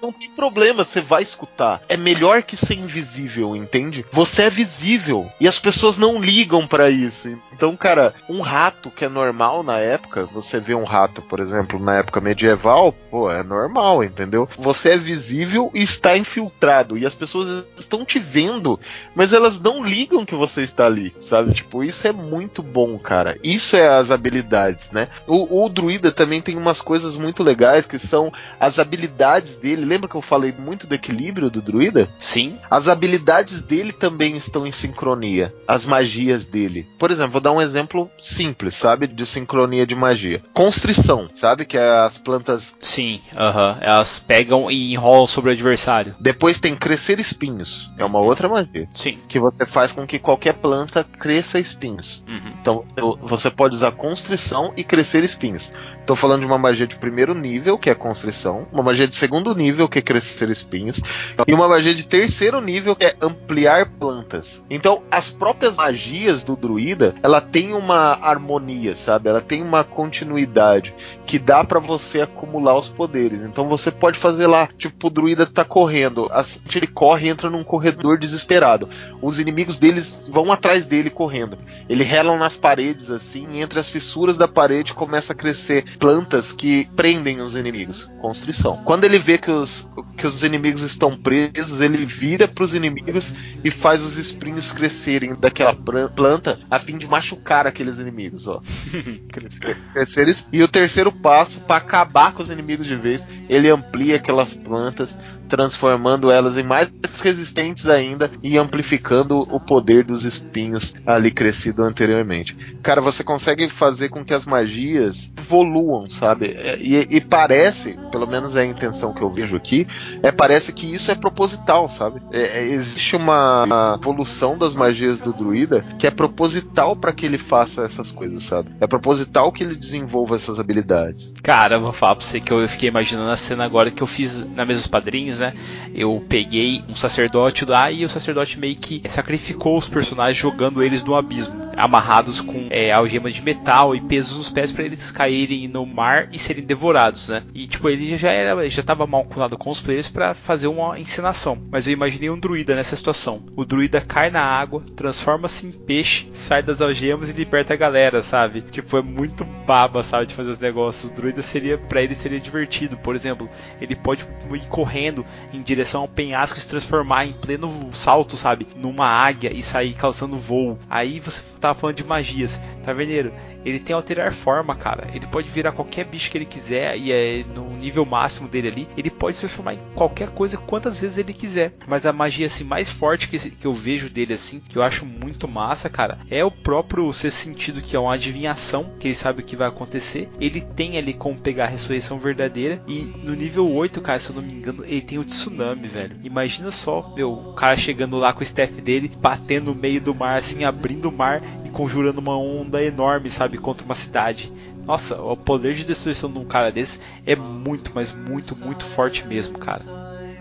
não tem problema, você vai escutar. É melhor que ser invisível, entende? Você é visível e as pessoas não ligam para isso. Então, cara, um rato que é normal na época, você vê um rato, por exemplo, na época medieval, pô, é normal, entendeu? Você é visível e está infiltrado e as pessoas estão te vendo, mas elas não ligam que você está ali, sabe? Tipo, isso é muito bom, cara. Isso é as habilidades, né? O, o druida também tem umas coisas muito legais que são as habilidades dele. Lembra que eu falei muito do equilíbrio do druida? Sim. As habilidades dele também estão em sincronia. As magias dele. Por exemplo, vou dar um exemplo simples, sabe? De sincronia de magia. Constrição, sabe? Que é as plantas. Sim, aham. Elas pegam e enrolam sobre o adversário. Depois tem crescer espinhos. É uma outra magia. Sim. Que você faz com que qualquer planta cresça espinhos. Uhum. Então você pode usar constrição e crescer espinhos. Estou falando de uma magia de primeiro nível, que é constrição, uma magia de segundo nível, que é crescer espinhos, e uma magia de terceiro nível, que é ampliar plantas. Então, as próprias magias do druida, ela tem uma harmonia, sabe? Ela tem uma continuidade que dá para você acumular os poderes. Então, você pode fazer lá, tipo, o druida tá correndo, ele corre e entra num corredor desesperado. Os inimigos deles vão atrás dele correndo. Ele relam nas paredes assim, e entre as fissuras da parede começa a crescer plantas que prendem os inimigos. Constrição. Quando ele vê que os, que os inimigos estão presos, ele vira para os inimigos e faz os espinhos crescerem daquela planta a fim de machucar aqueles inimigos, ó. e o terceiro passo para acabar com os inimigos de vez, ele amplia aquelas plantas transformando elas em mais resistentes ainda e amplificando o poder dos espinhos ali crescido anteriormente. Cara, você consegue fazer com que as magias evoluam, sabe? É, e, e, parece, pelo menos é a intenção que eu vejo aqui, é parece que isso é proposital, sabe? É, é, existe uma evolução das magias do druida que é proposital para que ele faça essas coisas, sabe? É proposital que ele desenvolva essas habilidades. Cara, eu vou falar pra você que eu fiquei imaginando a cena agora que eu fiz na mesa dos padrinhos, né? Eu peguei um sacerdote lá e o sacerdote meio que sacrificou os personagens jogando eles no abismo. Amarrados com é, algemas de metal e pesos nos pés para eles caírem no mar e serem devorados, né? E tipo, ele já era, já tava mal acostumado com os players para fazer uma encenação. Mas eu imaginei um druida nessa situação. O druida cai na água, transforma-se em peixe, sai das algemas e liberta a galera, sabe? Tipo, é muito baba, sabe, de fazer os negócios. O druida seria, para ele seria divertido. Por exemplo, ele pode ir correndo em direção ao penhasco e se transformar em pleno salto, sabe? Numa águia e sair causando voo. Aí você tava falando de magias. Taverneiro, ele tem alterar forma, cara. Ele pode virar qualquer bicho que ele quiser e é no nível máximo dele ali, ele pode se transformar em qualquer coisa quantas vezes ele quiser. Mas a magia assim mais forte que, que eu vejo dele assim, que eu acho muito massa, cara, é o próprio ser sentido que é uma adivinhação, que ele sabe o que vai acontecer. Ele tem ali como pegar a ressurreição verdadeira e no nível 8, cara, se eu não me engano, ele tem o tsunami, velho. Imagina só, meu, o cara chegando lá com o staff dele, batendo no meio do mar assim, abrindo o mar e conjurando uma onda enorme, sabe? Contra uma cidade. Nossa, o poder de destruição de um cara desse é muito, mas muito, muito forte mesmo, cara.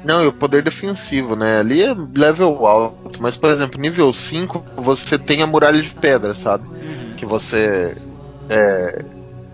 Não, e o poder defensivo, né? Ali é level alto, mas por exemplo, nível 5 você tem a muralha de pedra, sabe? Uhum. Que você é,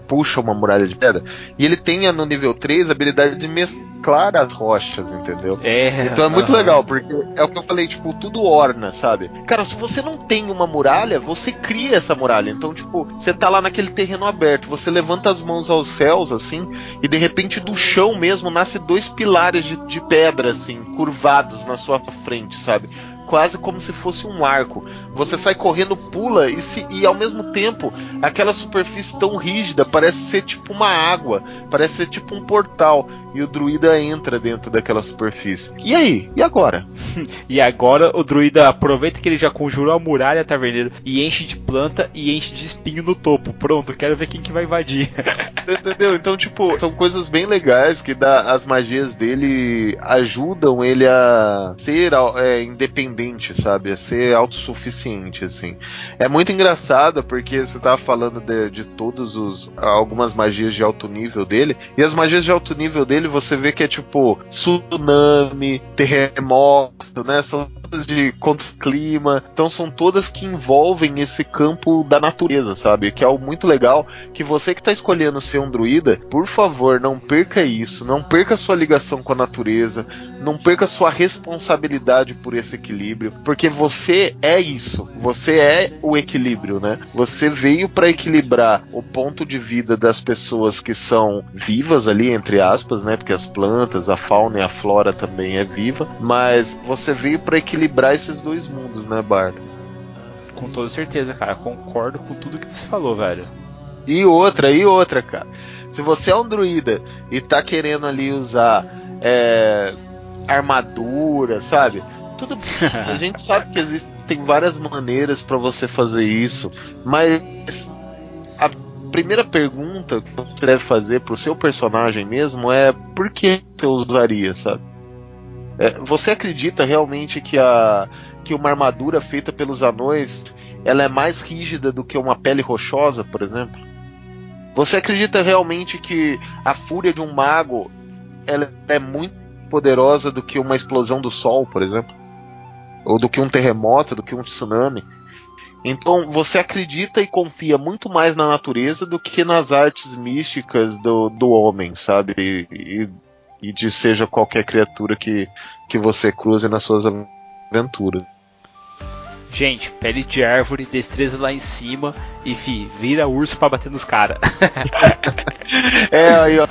puxa uma muralha de pedra. E ele tem no nível 3 a habilidade de mesclar as rochas, entendeu? É, então é muito uh -huh. legal, porque é o que eu falei, tipo, tudo orna, sabe? Cara, se você não tem uma muralha, você cria essa muralha. Então, tipo, você tá lá naquele terreno aberto, você levanta as mãos aos céus, assim, e de repente do chão mesmo nasce dois pilares de, de pedra, assim, curvados na sua frente, sabe? Quase como se fosse um arco. Você sai correndo, pula e, se, e ao mesmo tempo aquela superfície tão rígida parece ser tipo uma água, parece ser tipo um portal e o druida entra dentro daquela superfície. E aí? E agora? e agora o druida aproveita que ele já conjurou a muralha taverneiro e enche de planta e enche de espinho no topo. Pronto, quero ver quem que vai invadir. Você entendeu? Então, tipo, são coisas bem legais que dá, as magias dele ajudam ele a ser é, independente, sabe? A ser autossuficiente, assim. É muito engraçado porque você tava falando de, de todos os algumas magias de alto nível dele e as magias de alto nível dele você vê que é tipo tsunami, terremoto, né? São de contra o clima. Então são todas que envolvem esse campo da natureza, sabe? Que é algo muito legal. Que você que está escolhendo ser um druida, por favor, não perca isso. Não perca sua ligação com a natureza. Não perca sua responsabilidade por esse equilíbrio. Porque você é isso. Você é o equilíbrio, né? Você veio para equilibrar o ponto de vida das pessoas que são vivas ali, entre aspas, né? Porque as plantas, a fauna e a flora também é viva. Mas você veio para equilibrar equilibrar esses dois mundos, né, Bardo? Com toda certeza, cara. Concordo com tudo que você falou, velho. E outra, e outra, cara. Se você é um druida e tá querendo ali usar é, armadura, sabe? Tudo a gente sabe que existem várias maneiras para você fazer isso, mas a primeira pergunta que você deve fazer pro seu personagem mesmo é por que você usaria, sabe? É, você acredita realmente que, a, que uma armadura feita pelos anões ela é mais rígida do que uma pele rochosa, por exemplo? Você acredita realmente que a fúria de um mago ela é muito poderosa do que uma explosão do sol, por exemplo? Ou do que um terremoto, do que um tsunami? Então você acredita e confia muito mais na natureza do que nas artes místicas do, do homem, sabe? E, e e de seja qualquer criatura que, que você cruze nas suas aventuras. Gente, pele de árvore, destreza lá em cima e fi, vira urso para bater nos caras. é, aí ó,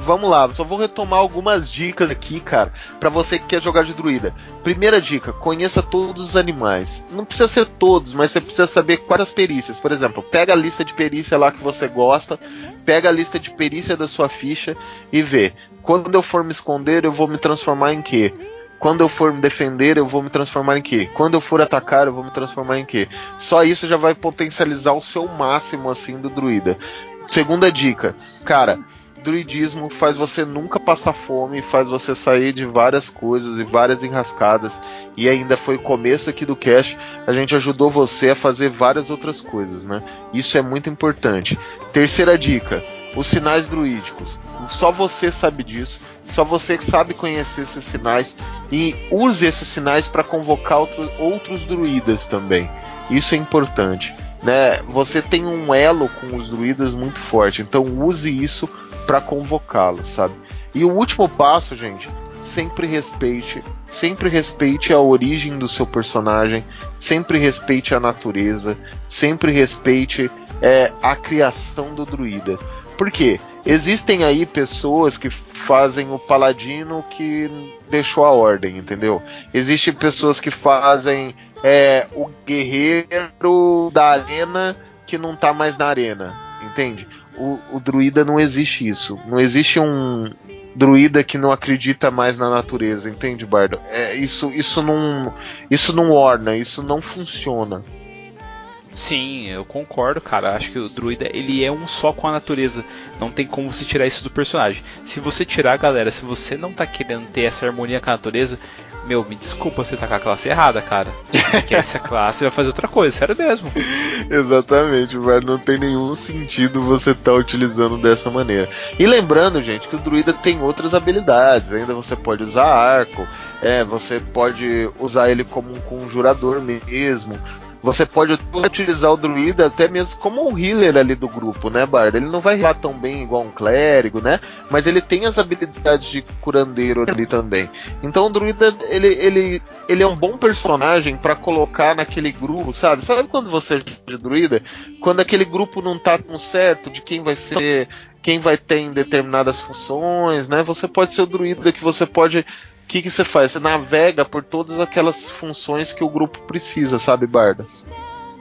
vamos lá, só vou retomar algumas dicas aqui, cara, para você que quer jogar de druida. Primeira dica, conheça todos os animais. Não precisa ser todos, mas você precisa saber quais as perícias. Por exemplo, pega a lista de perícia lá que você gosta, pega a lista de perícia da sua ficha e vê quando eu for me esconder, eu vou me transformar em quê? Quando eu for me defender, eu vou me transformar em quê? Quando eu for atacar, eu vou me transformar em quê? Só isso já vai potencializar o seu máximo assim do druida. Segunda dica, cara, druidismo faz você nunca passar fome, faz você sair de várias coisas e várias enrascadas. E ainda foi o começo aqui do cast, a gente ajudou você a fazer várias outras coisas, né? Isso é muito importante. Terceira dica, os sinais druídicos. Só você sabe disso. Só você sabe conhecer esses sinais e use esses sinais para convocar outro, outros druidas também. Isso é importante. Né? Você tem um elo com os druidas muito forte, então use isso para convocá-los, sabe? E o último passo, gente, sempre respeite, sempre respeite a origem do seu personagem, sempre respeite a natureza, sempre respeite é, a criação do druida. Por quê? Existem aí pessoas que fazem o paladino que deixou a ordem, entendeu? Existem pessoas que fazem é, o guerreiro da arena que não tá mais na arena, entende? O, o druida não existe isso. Não existe um druida que não acredita mais na natureza, entende, Bardo? É, isso, isso não, isso não orna, isso não funciona. Sim, eu concordo, cara. Acho que o druida ele é um só com a natureza. Não tem como você tirar isso do personagem. Se você tirar, galera, se você não tá querendo ter essa harmonia com a natureza, meu, me desculpa, você tá com a classe errada, cara. Esquece a classe e vai fazer outra coisa, sério mesmo. Exatamente, mas não tem nenhum sentido você estar tá utilizando dessa maneira. E lembrando, gente, que o druida tem outras habilidades. Ainda você pode usar arco, é, você pode usar ele como um conjurador mesmo. Você pode utilizar o druida até mesmo como um healer ali do grupo, né, Bard? Ele não vai healar tão bem igual um clérigo, né? Mas ele tem as habilidades de curandeiro ali também. Então o druida, ele, ele, ele é um bom personagem para colocar naquele grupo, sabe? Sabe quando você é de druida? Quando aquele grupo não tá tão certo de quem vai ser quem vai ter em determinadas funções, né? Você pode ser o druida que você pode que, que você faz? Você navega por todas aquelas funções que o grupo precisa, sabe, Barda?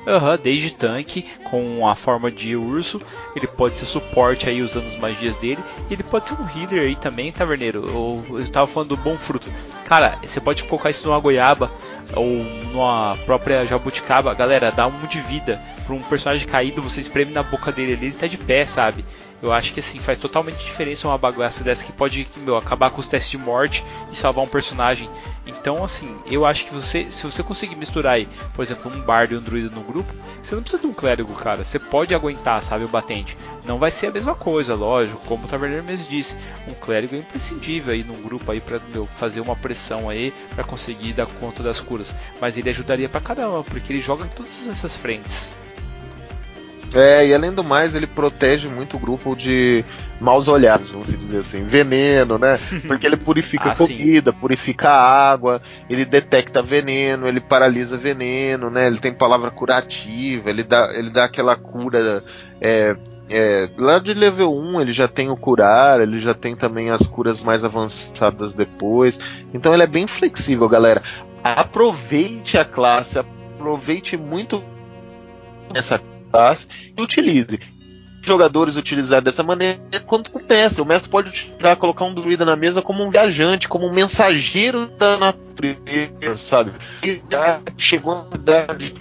Uhum, desde tanque, com a forma de urso, ele pode ser suporte aí usando as magias dele, e ele pode ser um healer aí também, taverneiro. Eu, eu tava falando do bom fruto. Cara, você pode colocar isso numa goiaba ou numa própria jabuticaba, galera, dá um de vida. Pra um personagem caído, você espreme na boca dele ali, ele tá de pé, sabe? Eu acho que assim, faz totalmente diferença uma bagaça dessa que pode meu, acabar com os testes de morte e salvar um personagem. Então, assim, eu acho que você, se você conseguir misturar aí, por exemplo, um bardo e um druida no grupo, você não precisa de um clérigo, cara. Você pode aguentar, sabe, o batente. Não vai ser a mesma coisa, lógico, como o Taverneiro mesmo disse. Um clérigo é imprescindível aí num grupo aí pra meu, fazer uma pressão aí para conseguir dar conta das curas. Mas ele ajudaria pra caramba, porque ele joga em todas essas frentes. É, e além do mais, ele protege muito o grupo de maus olhados, vamos dizer assim. Veneno, né? Porque ele purifica ah, comida, sim. purifica água, ele detecta veneno, ele paralisa veneno, né? Ele tem palavra curativa, ele dá, ele dá aquela cura. É, é, lá de level 1 ele já tem o curar, ele já tem também as curas mais avançadas depois. Então ele é bem flexível, galera. Aproveite a classe, aproveite muito essa classe e utilize. Jogadores utilizar dessa maneira quanto com o mestre. O mestre pode utilizar, colocar um druida na mesa como um viajante, como um mensageiro da natureza sabe? E chegou na cidade,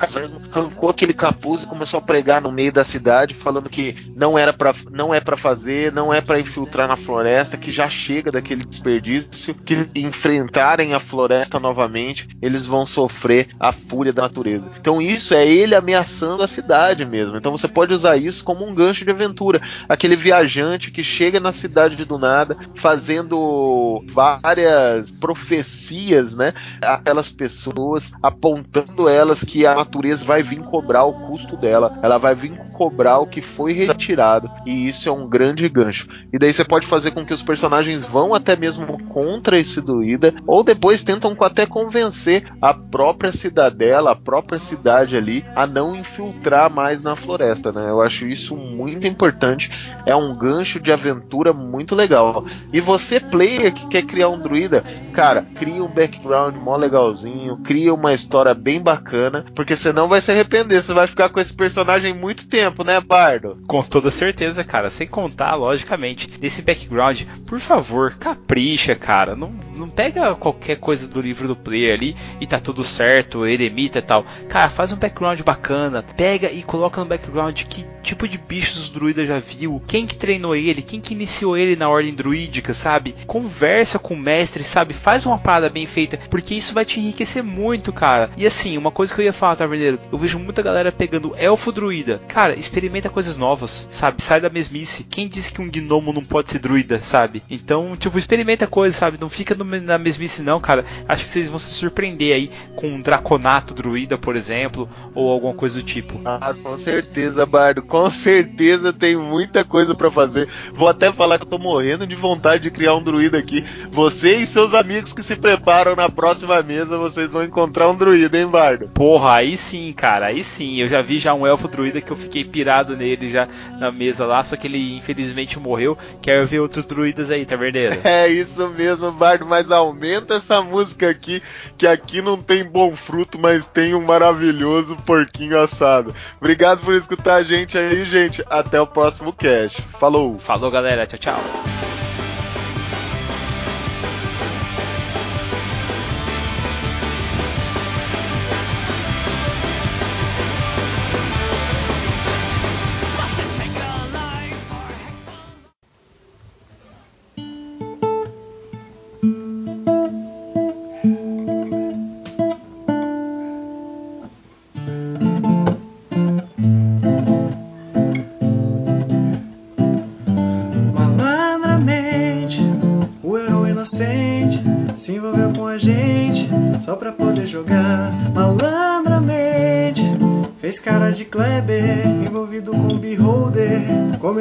arrancou aquele capuz e começou a pregar no meio da cidade, falando que não era para não é para fazer, não é para infiltrar na floresta, que já chega daquele desperdício, que enfrentarem a floresta novamente, eles vão sofrer a fúria da natureza. Então isso é ele ameaçando a cidade mesmo. Então você pode usar isso como um gancho de aventura, aquele viajante que chega na cidade do nada, fazendo várias profecias, né? Aquelas pessoas apontando elas que a natureza vai vir cobrar o custo dela, ela vai vir cobrar o que foi retirado, e isso é um grande gancho. E daí você pode fazer com que os personagens vão até mesmo contra esse druida, ou depois tentam até convencer a própria cidadela, a própria cidade ali, a não infiltrar mais na floresta, né? Eu acho isso muito importante, é um gancho de aventura muito legal. E você, player, que quer criar um druida, cara, cria um background background mó legalzinho, cria uma história bem bacana, porque senão vai se arrepender, você vai ficar com esse personagem muito tempo, né, Bardo? Com toda certeza, cara, sem contar, logicamente, desse background, por favor, capricha, cara, não, não pega qualquer coisa do livro do player ali e tá tudo certo, eremita e tal. Cara, faz um background bacana, pega e coloca no background que tipo de bichos o druida já viu, quem que treinou ele, quem que iniciou ele na ordem druídica, sabe? Conversa com o mestre, sabe? Faz uma parada bem feita porque isso vai te enriquecer muito, cara. E assim, uma coisa que eu ia falar, Taverneiro, eu vejo muita galera pegando elfo druida. Cara, experimenta coisas novas, sabe? Sai da mesmice. Quem disse que um gnomo não pode ser druida, sabe? Então, tipo, experimenta coisas, sabe? Não fica no- na mesmice não, cara. Acho que vocês vão se surpreender aí com um Draconato Druida, por exemplo, ou alguma coisa do tipo. Ah, com certeza, Bardo. Com certeza tem muita coisa pra fazer. Vou até falar que eu tô morrendo de vontade de criar um druida aqui. Você e seus amigos que se preparam na próxima mesa, vocês vão encontrar um druida, hein, Bardo? Porra, aí sim, cara, aí sim. Eu já vi já um elfo druida que eu fiquei pirado nele já na mesa lá, só que ele infelizmente morreu. Quero ver outros druidas aí, tá verdadeiro? É isso mesmo, Bardo, mas aumenta essa música aqui, que aqui não tem bom fruto, mas tem um maravilhoso porquinho assado. Obrigado por escutar a gente aí, gente. Até o próximo cast. Falou! Falou, galera. Tchau, tchau.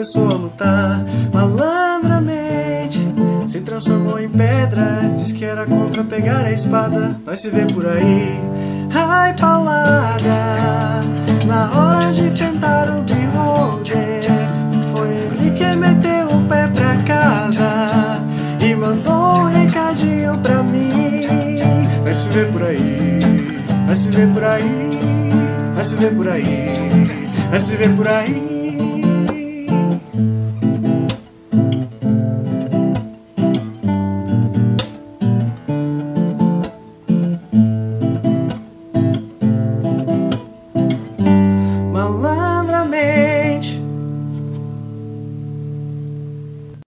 Começou a lutar. Malandramente, se transformou em pedra, diz que era contra pegar a espada. Nós se vê por aí, ai palada, na hora de tentar o Beholder. Foi ele que meteu o pé pra casa e mandou um recadinho pra mim. Vai se ver por aí, vai se ver por aí, vai se ver por aí, vai se ver por aí.